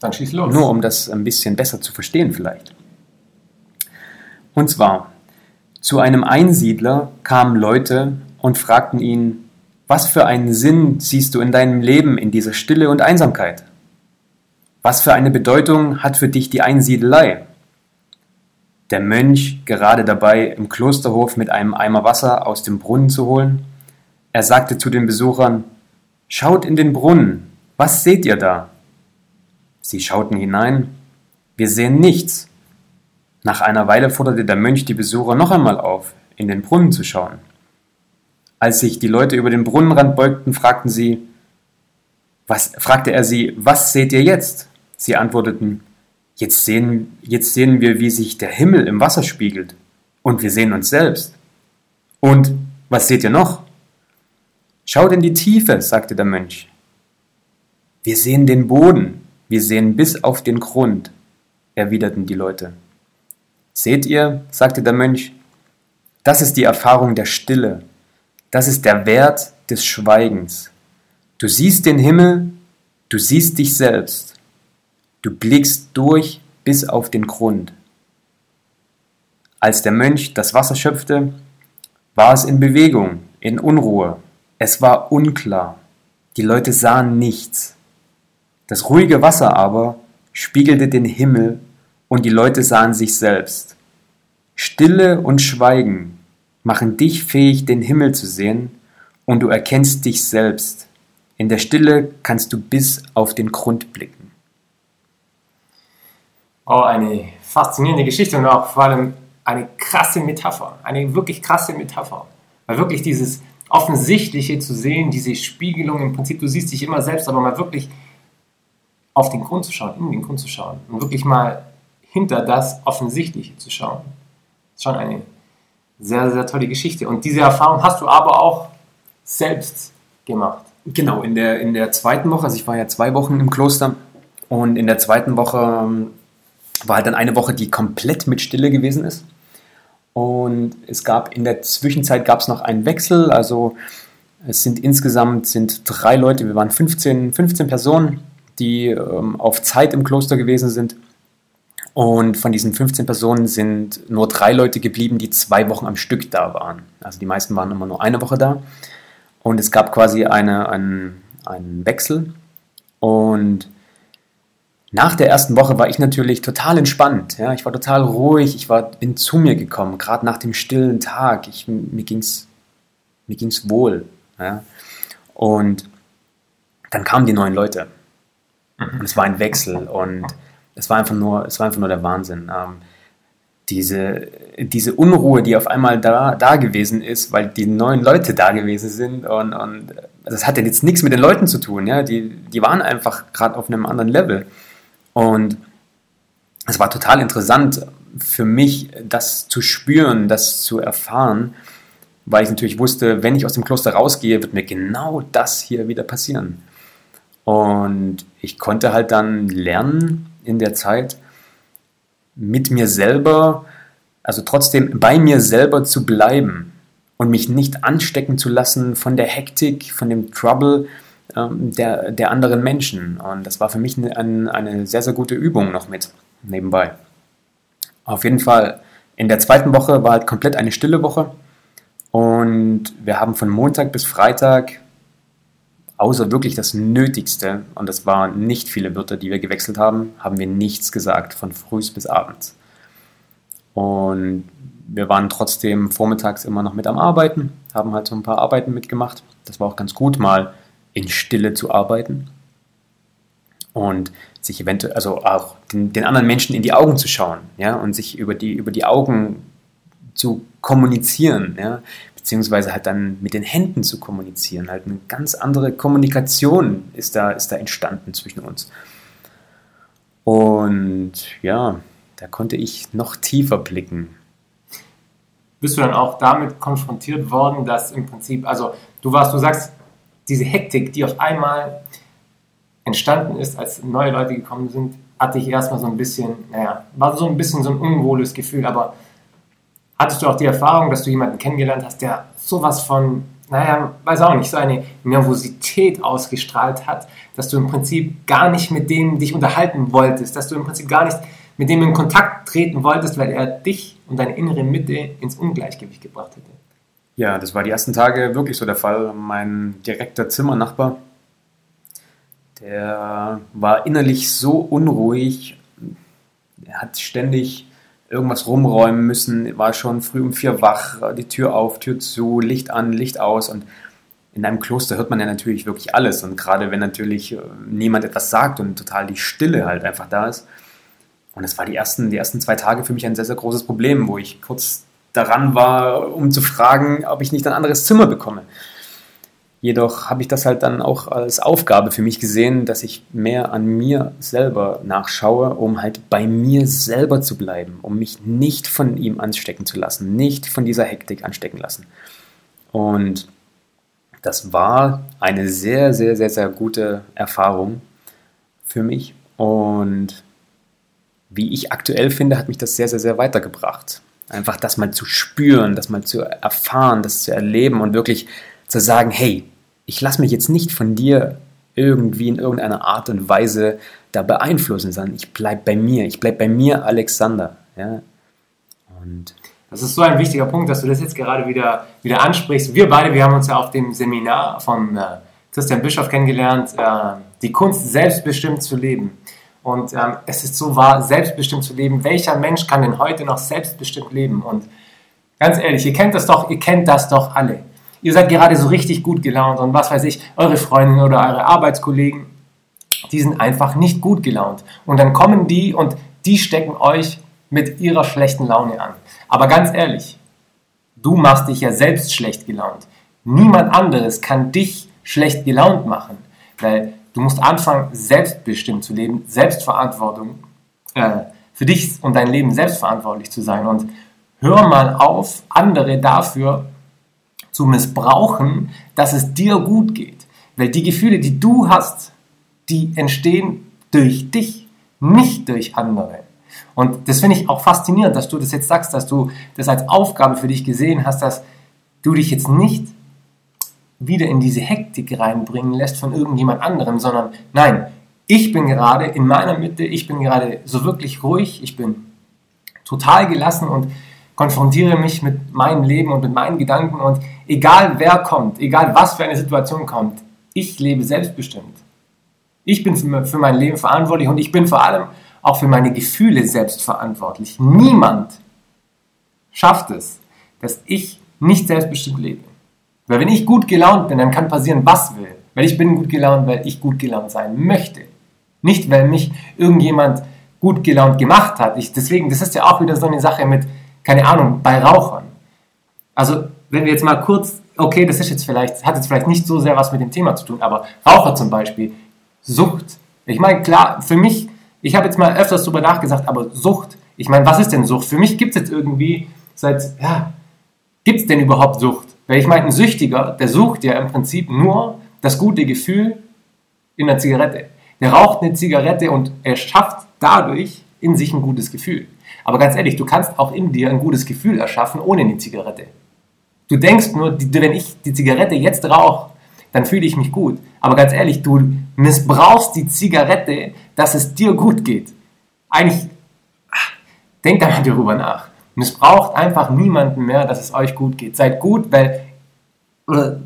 Dann schieß los. Nur um das ein bisschen besser zu verstehen vielleicht. Und zwar, zu einem Einsiedler kamen Leute und fragten ihn, was für einen Sinn siehst du in deinem Leben in dieser Stille und Einsamkeit? Was für eine Bedeutung hat für dich die Einsiedelei? Der Mönch gerade dabei, im Klosterhof mit einem Eimer Wasser aus dem Brunnen zu holen. Er sagte zu den Besuchern, Schaut in den Brunnen, was seht ihr da? Sie schauten hinein, wir sehen nichts. Nach einer Weile forderte der Mönch die Besucher noch einmal auf, in den Brunnen zu schauen. Als sich die Leute über den Brunnenrand beugten, fragten sie, was, fragte er sie, was seht ihr jetzt? Sie antworteten, Jetzt sehen, jetzt sehen wir, wie sich der Himmel im Wasser spiegelt. Und wir sehen uns selbst. Und was seht ihr noch? Schaut in die Tiefe, sagte der Mönch. Wir sehen den Boden, wir sehen bis auf den Grund, erwiderten die Leute. Seht ihr, sagte der Mönch, das ist die Erfahrung der Stille, das ist der Wert des Schweigens. Du siehst den Himmel, du siehst dich selbst. Du blickst durch bis auf den Grund. Als der Mönch das Wasser schöpfte, war es in Bewegung, in Unruhe. Es war unklar. Die Leute sahen nichts. Das ruhige Wasser aber spiegelte den Himmel und die Leute sahen sich selbst. Stille und Schweigen machen dich fähig, den Himmel zu sehen und du erkennst dich selbst. In der Stille kannst du bis auf den Grund blicken. Oh, eine faszinierende Geschichte und auch vor allem eine krasse Metapher, eine wirklich krasse Metapher. Weil wirklich dieses Offensichtliche zu sehen, diese Spiegelung im Prinzip, du siehst dich immer selbst, aber mal wirklich auf den Grund zu schauen, in den Grund zu schauen und wirklich mal hinter das Offensichtliche zu schauen. Das ist schon eine Sehr, sehr tolle Geschichte. Und diese Erfahrung hast du aber auch selbst gemacht. Genau, in der, in der zweiten Woche, also ich war ja zwei Wochen im Kloster und in der zweiten Woche ähm, war halt dann eine Woche, die komplett mit Stille gewesen ist. Und es gab in der Zwischenzeit gab es noch einen Wechsel, also es sind insgesamt sind drei Leute, wir waren 15, 15 Personen, die ähm, auf Zeit im Kloster gewesen sind. Und von diesen 15 Personen sind nur drei Leute geblieben, die zwei Wochen am Stück da waren. Also die meisten waren immer nur eine Woche da. Und es gab quasi eine, einen, einen Wechsel. Und nach der ersten Woche war ich natürlich total entspannt. Ja? Ich war total ruhig, ich war, bin zu mir gekommen, gerade nach dem stillen Tag. Ich, mir ging es mir ging's wohl. Ja? Und dann kamen die neuen Leute. Und es war ein Wechsel. Und es war einfach nur, es war einfach nur der Wahnsinn. Ähm, diese, diese Unruhe, die auf einmal da, da gewesen ist, weil die neuen Leute da gewesen sind und, und das hat ja jetzt nichts mit den Leuten zu tun, ja, die, die waren einfach gerade auf einem anderen Level und es war total interessant für mich, das zu spüren, das zu erfahren, weil ich natürlich wusste, wenn ich aus dem Kloster rausgehe, wird mir genau das hier wieder passieren. Und ich konnte halt dann lernen, in der Zeit, mit mir selber, also trotzdem bei mir selber zu bleiben und mich nicht anstecken zu lassen von der Hektik, von dem Trouble ähm, der, der anderen Menschen. Und das war für mich eine, eine sehr, sehr gute Übung noch mit nebenbei. Auf jeden Fall, in der zweiten Woche war halt komplett eine stille Woche. Und wir haben von Montag bis Freitag außer wirklich das Nötigste, und das waren nicht viele Wörter, die wir gewechselt haben, haben wir nichts gesagt, von früh bis abends. Und wir waren trotzdem vormittags immer noch mit am Arbeiten, haben halt so ein paar Arbeiten mitgemacht. Das war auch ganz gut, mal in Stille zu arbeiten und sich eventuell, also auch den, den, anderen Menschen in die Augen zu schauen, ja, und sich über die, über die Augen zu kommunizieren, ja, beziehungsweise halt dann mit den Händen zu kommunizieren. Halt eine ganz andere Kommunikation ist da, ist da entstanden zwischen uns. Und ja, da konnte ich noch tiefer blicken. Bist du dann auch damit konfrontiert worden, dass im Prinzip, also du warst, du sagst, diese Hektik, die auf einmal entstanden ist, als neue Leute gekommen sind, hatte ich erstmal so ein bisschen, naja, war so ein bisschen so ein unwohles Gefühl, aber Hattest du auch die Erfahrung, dass du jemanden kennengelernt hast, der sowas von, naja, weiß auch nicht, so eine Nervosität ausgestrahlt hat, dass du im Prinzip gar nicht mit dem dich unterhalten wolltest, dass du im Prinzip gar nicht mit dem in Kontakt treten wolltest, weil er dich und deine innere Mitte ins Ungleichgewicht gebracht hätte? Ja, das war die ersten Tage wirklich so der Fall. Mein direkter Zimmernachbar, der war innerlich so unruhig, er hat ständig irgendwas rumräumen müssen, war schon früh um vier wach, die Tür auf, Tür zu, Licht an, Licht aus und in einem Kloster hört man ja natürlich wirklich alles und gerade wenn natürlich äh, niemand etwas sagt und total die Stille halt einfach da ist. Und das war die ersten, die ersten zwei Tage für mich ein sehr, sehr großes Problem, wo ich kurz daran war, um zu fragen, ob ich nicht ein anderes Zimmer bekomme. Jedoch habe ich das halt dann auch als Aufgabe für mich gesehen, dass ich mehr an mir selber nachschaue, um halt bei mir selber zu bleiben, um mich nicht von ihm anstecken zu lassen, nicht von dieser Hektik anstecken lassen. Und das war eine sehr, sehr, sehr, sehr gute Erfahrung für mich. Und wie ich aktuell finde, hat mich das sehr, sehr, sehr weitergebracht. Einfach das mal zu spüren, das mal zu erfahren, das zu erleben und wirklich zu sagen, hey, ich lasse mich jetzt nicht von dir irgendwie in irgendeiner Art und Weise da beeinflussen, sondern ich bleibe bei mir. Ich bleibe bei mir, Alexander. Ja? Und das ist so ein wichtiger Punkt, dass du das jetzt gerade wieder, wieder ansprichst. Wir beide, wir haben uns ja auf dem Seminar von äh, Christian Bischof kennengelernt, äh, die Kunst selbstbestimmt zu leben. Und ähm, es ist so wahr, selbstbestimmt zu leben. Welcher Mensch kann denn heute noch selbstbestimmt leben? Und ganz ehrlich, ihr kennt das doch, ihr kennt das doch alle ihr seid gerade so richtig gut gelaunt und was weiß ich, eure Freundin oder eure Arbeitskollegen, die sind einfach nicht gut gelaunt. Und dann kommen die und die stecken euch mit ihrer schlechten Laune an. Aber ganz ehrlich, du machst dich ja selbst schlecht gelaunt. Niemand anderes kann dich schlecht gelaunt machen, weil du musst anfangen, selbstbestimmt zu leben, Selbstverantwortung, äh, für dich und dein Leben selbstverantwortlich zu sein. Und hör mal auf, andere dafür zu missbrauchen, dass es dir gut geht. Weil die Gefühle, die du hast, die entstehen durch dich, nicht durch andere. Und das finde ich auch faszinierend, dass du das jetzt sagst, dass du das als Aufgabe für dich gesehen hast, dass du dich jetzt nicht wieder in diese Hektik reinbringen lässt von irgendjemand anderem, sondern nein, ich bin gerade in meiner Mitte, ich bin gerade so wirklich ruhig, ich bin total gelassen und konfrontiere mich mit meinem Leben und mit meinen Gedanken und egal wer kommt, egal was für eine Situation kommt, ich lebe selbstbestimmt. Ich bin für mein Leben verantwortlich und ich bin vor allem auch für meine Gefühle selbst verantwortlich. Niemand schafft es, dass ich nicht selbstbestimmt lebe. Weil wenn ich gut gelaunt bin, dann kann passieren, was will. Weil ich bin gut gelaunt, weil ich gut gelaunt sein möchte. Nicht, weil mich irgendjemand gut gelaunt gemacht hat. Ich, deswegen, das ist ja auch wieder so eine Sache mit, keine Ahnung, bei Rauchern. Also, wenn wir jetzt mal kurz, okay, das ist jetzt vielleicht, hat jetzt vielleicht nicht so sehr was mit dem Thema zu tun, aber Raucher zum Beispiel, Sucht. Ich meine, klar, für mich, ich habe jetzt mal öfters darüber nachgedacht, aber Sucht, ich meine, was ist denn Sucht? Für mich gibt es jetzt irgendwie seit, ja, gibt es denn überhaupt Sucht? Weil ich meine, ein Süchtiger, der sucht ja im Prinzip nur das gute Gefühl in der Zigarette. Der raucht eine Zigarette und er schafft dadurch in sich ein gutes Gefühl. Aber ganz ehrlich, du kannst auch in dir ein gutes Gefühl erschaffen ohne eine Zigarette. Du denkst nur, wenn ich die Zigarette jetzt rauche, dann fühle ich mich gut. Aber ganz ehrlich, du missbrauchst die Zigarette, dass es dir gut geht. Eigentlich, ach, denkt da mal darüber nach. Missbraucht einfach niemanden mehr, dass es euch gut geht. Seid gut, weil, oder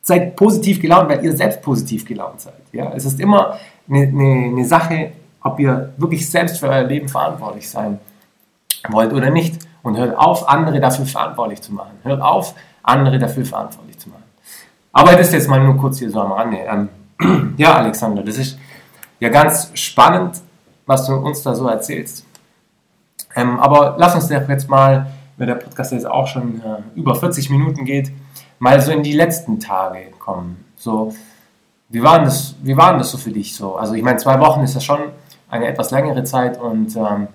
seid positiv gelaunt, weil ihr selbst positiv gelaunt seid. Ja? Es ist immer eine, eine, eine Sache, ob ihr wirklich selbst für euer Leben verantwortlich sein wollt oder nicht. Und hört auf, andere dafür verantwortlich zu machen. Hört auf, andere dafür verantwortlich zu machen. Aber das ist jetzt mal nur kurz hier so am Rande. Ähm, ja, Alexander, das ist ja ganz spannend, was du uns da so erzählst. Ähm, aber lass uns jetzt mal, wenn der Podcast jetzt auch schon äh, über 40 Minuten geht, mal so in die letzten Tage kommen. So, wie war das, wie war das so für dich so? Also ich meine, zwei Wochen ist ja schon eine etwas längere Zeit und ähm,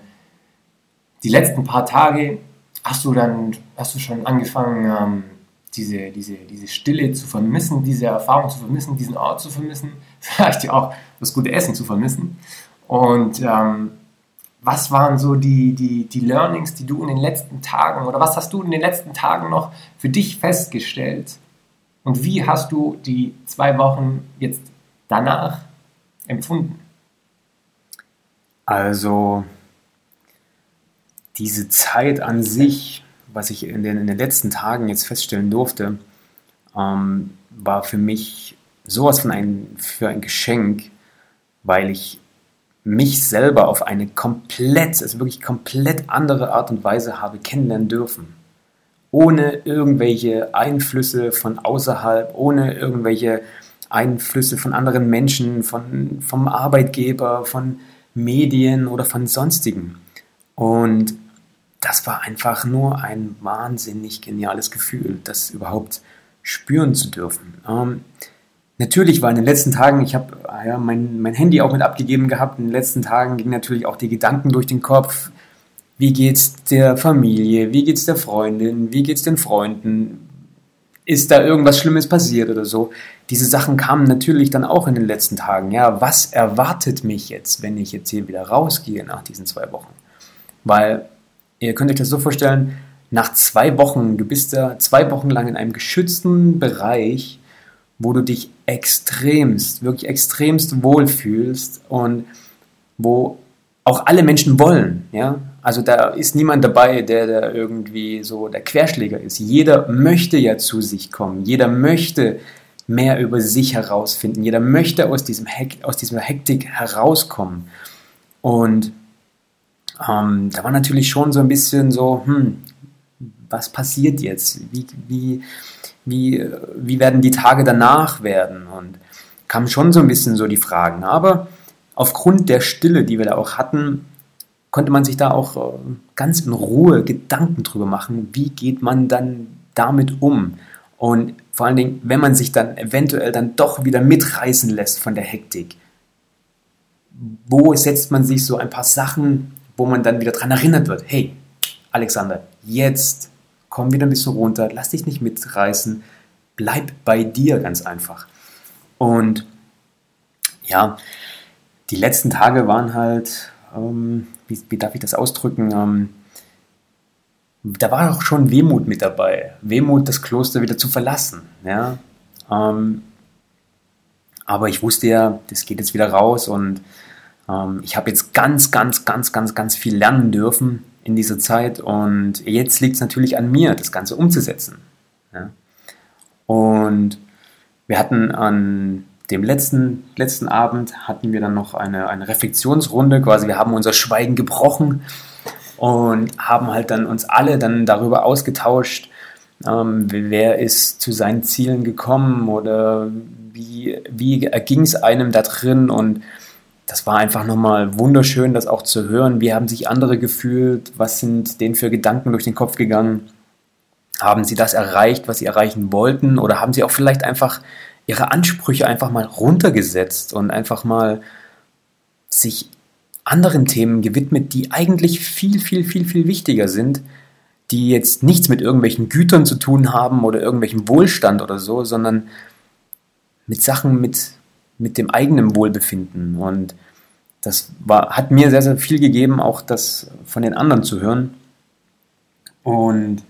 die letzten paar Tage hast du dann, hast du schon angefangen, ähm, diese, diese, diese Stille zu vermissen, diese Erfahrung zu vermissen, diesen Ort zu vermissen, vielleicht ja auch das gute Essen zu vermissen. Und ähm, was waren so die, die, die Learnings, die du in den letzten Tagen oder was hast du in den letzten Tagen noch für dich festgestellt? Und wie hast du die zwei Wochen jetzt danach empfunden? Also diese Zeit an sich, was ich in den, in den letzten Tagen jetzt feststellen durfte, ähm, war für mich sowas von ein, für ein Geschenk, weil ich mich selber auf eine komplett, also wirklich komplett andere Art und Weise habe kennenlernen dürfen. Ohne irgendwelche Einflüsse von außerhalb, ohne irgendwelche Einflüsse von anderen Menschen, von, vom Arbeitgeber, von Medien oder von sonstigen. Und das war einfach nur ein wahnsinnig geniales Gefühl, das überhaupt spüren zu dürfen. Ähm, natürlich war in den letzten Tagen, ich habe ah ja, mein, mein Handy auch mit abgegeben gehabt, in den letzten Tagen gingen natürlich auch die Gedanken durch den Kopf. Wie geht's der Familie? Wie geht's der Freundin? Wie geht's den Freunden? Ist da irgendwas Schlimmes passiert oder so? Diese Sachen kamen natürlich dann auch in den letzten Tagen. Ja, was erwartet mich jetzt, wenn ich jetzt hier wieder rausgehe nach diesen zwei Wochen? Weil Ihr könnt euch das so vorstellen, nach zwei Wochen, du bist da zwei Wochen lang in einem geschützten Bereich, wo du dich extremst, wirklich extremst wohlfühlst und wo auch alle Menschen wollen, ja. Also da ist niemand dabei, der da irgendwie so der Querschläger ist. Jeder möchte ja zu sich kommen. Jeder möchte mehr über sich herausfinden. Jeder möchte aus diesem Hek aus dieser Hektik herauskommen. Und ähm, da war natürlich schon so ein bisschen so, hm, was passiert jetzt? Wie, wie, wie, wie werden die Tage danach werden? Und kamen schon so ein bisschen so die Fragen. Aber aufgrund der Stille, die wir da auch hatten, konnte man sich da auch äh, ganz in Ruhe Gedanken drüber machen, wie geht man dann damit um? Und vor allen Dingen, wenn man sich dann eventuell dann doch wieder mitreißen lässt von der Hektik, wo setzt man sich so ein paar Sachen wo man dann wieder daran erinnert wird, hey, Alexander, jetzt komm wieder ein bisschen runter, lass dich nicht mitreißen, bleib bei dir ganz einfach. Und ja, die letzten Tage waren halt, ähm, wie, wie, darf ich das ausdrücken? Ähm, da war auch schon Wehmut mit dabei. Wehmut, das Kloster wieder zu verlassen. Ja? Ähm, aber ich wusste ja, das geht jetzt wieder raus und ähm, ich habe jetzt ganz, ganz, ganz, ganz, ganz viel lernen dürfen in dieser Zeit und jetzt liegt es natürlich an mir, das Ganze umzusetzen. Ja? Und wir hatten an dem letzten, letzten Abend hatten wir dann noch eine, eine Reflexionsrunde, quasi wir haben unser Schweigen gebrochen und haben halt dann uns alle dann darüber ausgetauscht, ähm, wer ist zu seinen Zielen gekommen oder wie, wie ging es einem da drin und das war einfach nochmal wunderschön, das auch zu hören. Wie haben sich andere gefühlt? Was sind denen für Gedanken durch den Kopf gegangen? Haben sie das erreicht, was sie erreichen wollten? Oder haben sie auch vielleicht einfach ihre Ansprüche einfach mal runtergesetzt und einfach mal sich anderen Themen gewidmet, die eigentlich viel, viel, viel, viel wichtiger sind, die jetzt nichts mit irgendwelchen Gütern zu tun haben oder irgendwelchem Wohlstand oder so, sondern mit Sachen mit, mit dem eigenen Wohlbefinden. Und das war, hat mir sehr, sehr viel gegeben, auch das von den anderen zu hören. Und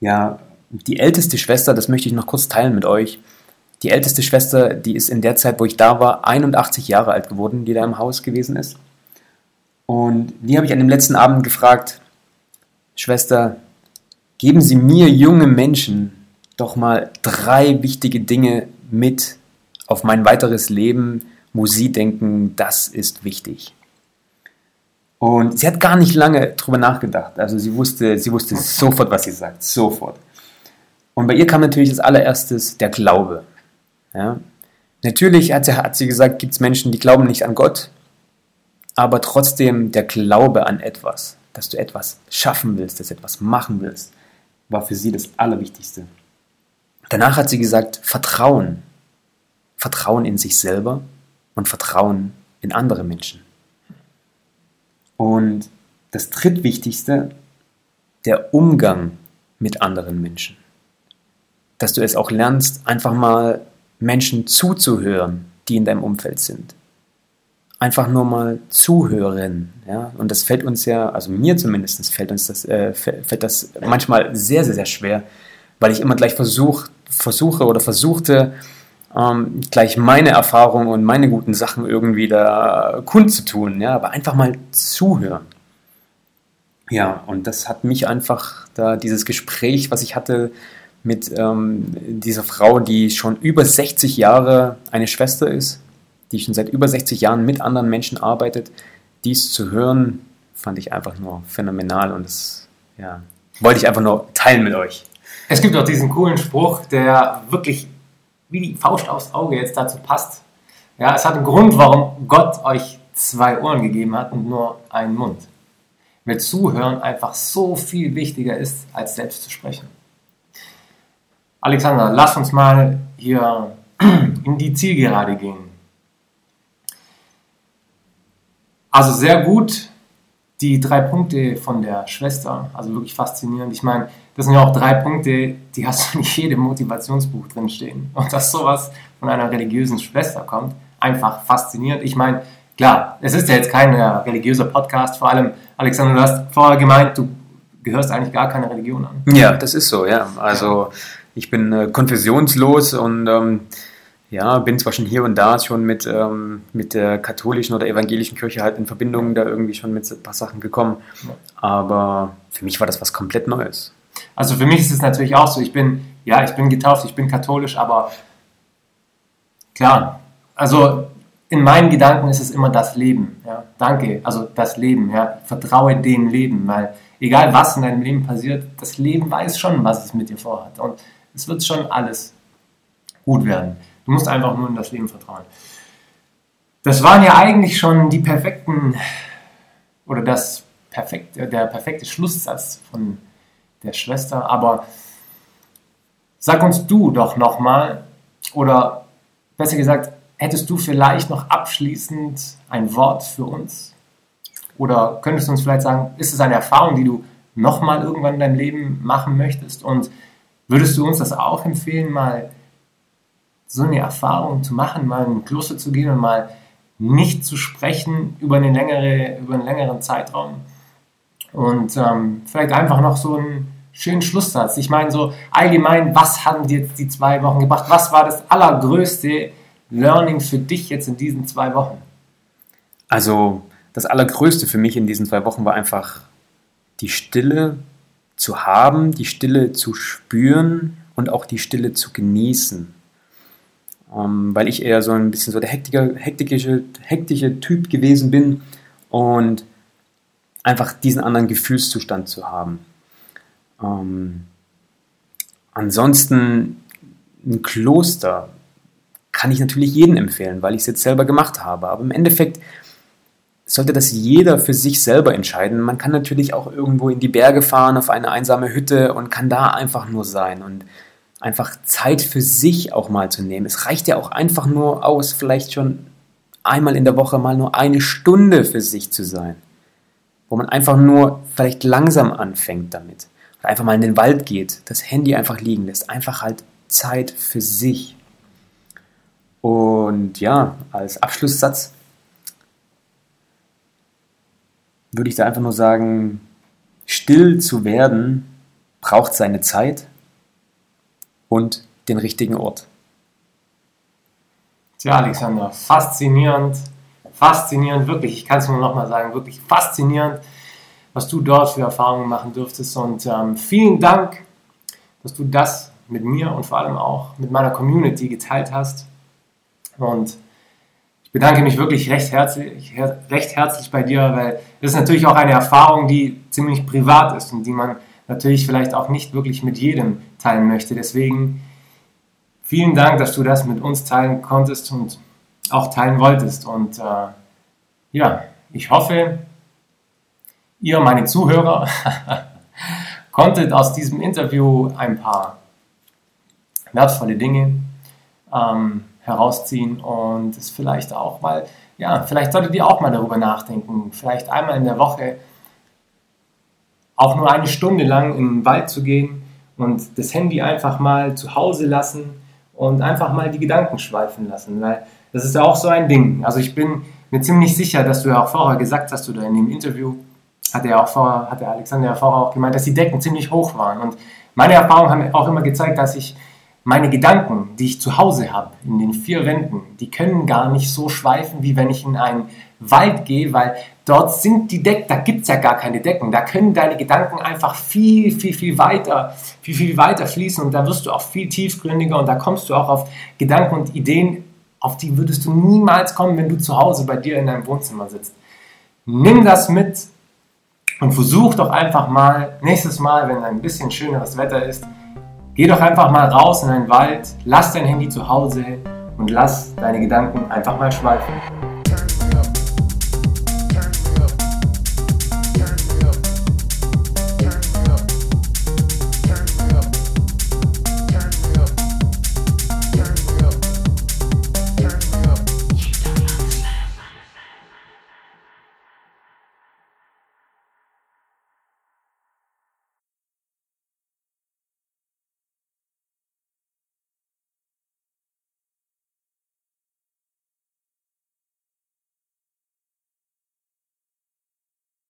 ja, die älteste Schwester, das möchte ich noch kurz teilen mit euch. Die älteste Schwester, die ist in der Zeit, wo ich da war, 81 Jahre alt geworden, die da im Haus gewesen ist. Und die habe ich an dem letzten Abend gefragt, Schwester, geben Sie mir junge Menschen doch mal drei wichtige Dinge mit auf mein weiteres Leben, wo Sie denken, das ist wichtig. Und sie hat gar nicht lange drüber nachgedacht. Also sie wusste, sie wusste sofort, was sie sagt. Sofort. Und bei ihr kam natürlich als allererstes der Glaube. Ja? Natürlich hat sie, hat sie gesagt, gibt es Menschen, die glauben nicht an Gott, aber trotzdem der Glaube an etwas, dass du etwas schaffen willst, dass du etwas machen willst, war für sie das Allerwichtigste. Danach hat sie gesagt, Vertrauen. Vertrauen in sich selber und Vertrauen in andere Menschen. Und das drittwichtigste, der Umgang mit anderen Menschen. Dass du es auch lernst, einfach mal Menschen zuzuhören, die in deinem Umfeld sind. Einfach nur mal zuhören. Ja? Und das fällt uns ja, also mir zumindest, fällt uns das, äh, fällt das manchmal sehr, sehr, sehr schwer, weil ich immer gleich versuch, versuche oder versuchte, ähm, gleich meine Erfahrungen und meine guten Sachen irgendwie da kundzutun, ja, aber einfach mal zuhören. Ja, und das hat mich einfach da, dieses Gespräch, was ich hatte mit ähm, dieser Frau, die schon über 60 Jahre eine Schwester ist, die schon seit über 60 Jahren mit anderen Menschen arbeitet, dies zu hören, fand ich einfach nur phänomenal und das ja, wollte ich einfach nur teilen mit euch. Es gibt auch diesen coolen Spruch, der wirklich wie die Faust aufs Auge jetzt dazu passt. Ja, es hat einen Grund, warum Gott euch zwei Ohren gegeben hat und nur einen Mund. Weil Zuhören einfach so viel wichtiger ist, als selbst zu sprechen. Alexander, lass uns mal hier in die Zielgerade gehen. Also sehr gut die drei Punkte von der Schwester, also wirklich faszinierend. Ich meine, das sind ja auch drei Punkte, die hast du nicht jedem Motivationsbuch drinstehen. Und dass sowas von einer religiösen Schwester kommt, einfach faszinierend. Ich meine, klar, es ist ja jetzt kein äh, religiöser Podcast, vor allem, Alexander, du hast vorher gemeint, du gehörst eigentlich gar keine Religion an. Ja, das ist so, ja. Also ich bin äh, konfessionslos und ähm, ja, bin zwar schon hier und da schon mit, ähm, mit der katholischen oder evangelischen Kirche halt in Verbindung da irgendwie schon mit ein paar Sachen gekommen, aber für mich war das was komplett Neues. Also für mich ist es natürlich auch so, ich bin, ja, ich bin getauft, ich bin katholisch, aber klar, also in meinen Gedanken ist es immer das Leben, ja, danke, also das Leben, ja, vertraue dem Leben, weil egal was in deinem Leben passiert, das Leben weiß schon, was es mit dir vorhat und es wird schon alles gut werden. Du musst einfach nur in das Leben vertrauen. Das waren ja eigentlich schon die perfekten oder das perfekte, der perfekte Schlusssatz von der Schwester. Aber sag uns du doch nochmal, oder besser gesagt, hättest du vielleicht noch abschließend ein Wort für uns? Oder könntest du uns vielleicht sagen, ist es eine Erfahrung, die du nochmal irgendwann in deinem Leben machen möchtest? Und würdest du uns das auch empfehlen, mal so eine Erfahrung zu machen, mal in ein Kloster zu gehen und mal nicht zu sprechen über, eine längere, über einen längeren Zeitraum? Und ähm, vielleicht einfach noch so einen schönen Schlusssatz. Ich meine, so allgemein, was haben dir jetzt die zwei Wochen gebracht? Was war das allergrößte Learning für dich jetzt in diesen zwei Wochen? Also, das Allergrößte für mich in diesen zwei Wochen war einfach die Stille zu haben, die Stille zu spüren und auch die Stille zu genießen. Ähm, weil ich eher so ein bisschen so der hektische, hektische Typ gewesen bin und einfach diesen anderen Gefühlszustand zu haben. Ähm, ansonsten ein Kloster kann ich natürlich jedem empfehlen, weil ich es jetzt selber gemacht habe. Aber im Endeffekt sollte das jeder für sich selber entscheiden. Man kann natürlich auch irgendwo in die Berge fahren, auf eine einsame Hütte und kann da einfach nur sein und einfach Zeit für sich auch mal zu nehmen. Es reicht ja auch einfach nur aus, vielleicht schon einmal in der Woche mal nur eine Stunde für sich zu sein wo man einfach nur vielleicht langsam anfängt damit. Einfach mal in den Wald geht, das Handy einfach liegen lässt, einfach halt Zeit für sich. Und ja, als Abschlusssatz würde ich da einfach nur sagen, still zu werden braucht seine Zeit und den richtigen Ort. Tja, Alexander, faszinierend faszinierend, wirklich, ich kann es nur nochmal sagen, wirklich faszinierend, was du dort für Erfahrungen machen dürftest. Und ähm, vielen Dank, dass du das mit mir und vor allem auch mit meiner Community geteilt hast. Und ich bedanke mich wirklich recht herzlich, recht herzlich bei dir, weil das ist natürlich auch eine Erfahrung, die ziemlich privat ist und die man natürlich vielleicht auch nicht wirklich mit jedem teilen möchte. Deswegen vielen Dank, dass du das mit uns teilen konntest und auch teilen wolltest. Und äh, ja, ich hoffe, ihr, meine Zuhörer, konntet aus diesem Interview ein paar wertvolle Dinge ähm, herausziehen und es vielleicht auch mal, ja, vielleicht solltet ihr auch mal darüber nachdenken, vielleicht einmal in der Woche auch nur eine Stunde lang in den Wald zu gehen und das Handy einfach mal zu Hause lassen und einfach mal die Gedanken schweifen lassen, weil das ist ja auch so ein Ding. Also ich bin mir ziemlich sicher, dass du ja auch vorher gesagt hast oder in dem Interview, hat er auch vorher, hat der Alexander ja vorher auch gemeint, dass die Decken ziemlich hoch waren. Und meine Erfahrungen haben auch immer gezeigt, dass ich meine Gedanken, die ich zu Hause habe, in den vier Wänden, die können gar nicht so schweifen, wie wenn ich in einen Wald gehe, weil dort sind die Decken, da gibt es ja gar keine Decken. Da können deine Gedanken einfach viel, viel, viel weiter, viel, viel weiter fließen und da wirst du auch viel tiefgründiger und da kommst du auch auf Gedanken und Ideen auf die würdest du niemals kommen, wenn du zu Hause bei dir in deinem Wohnzimmer sitzt. Nimm das mit und versuch doch einfach mal, nächstes Mal, wenn ein bisschen schöneres Wetter ist, geh doch einfach mal raus in den Wald, lass dein Handy zu Hause und lass deine Gedanken einfach mal schweifen.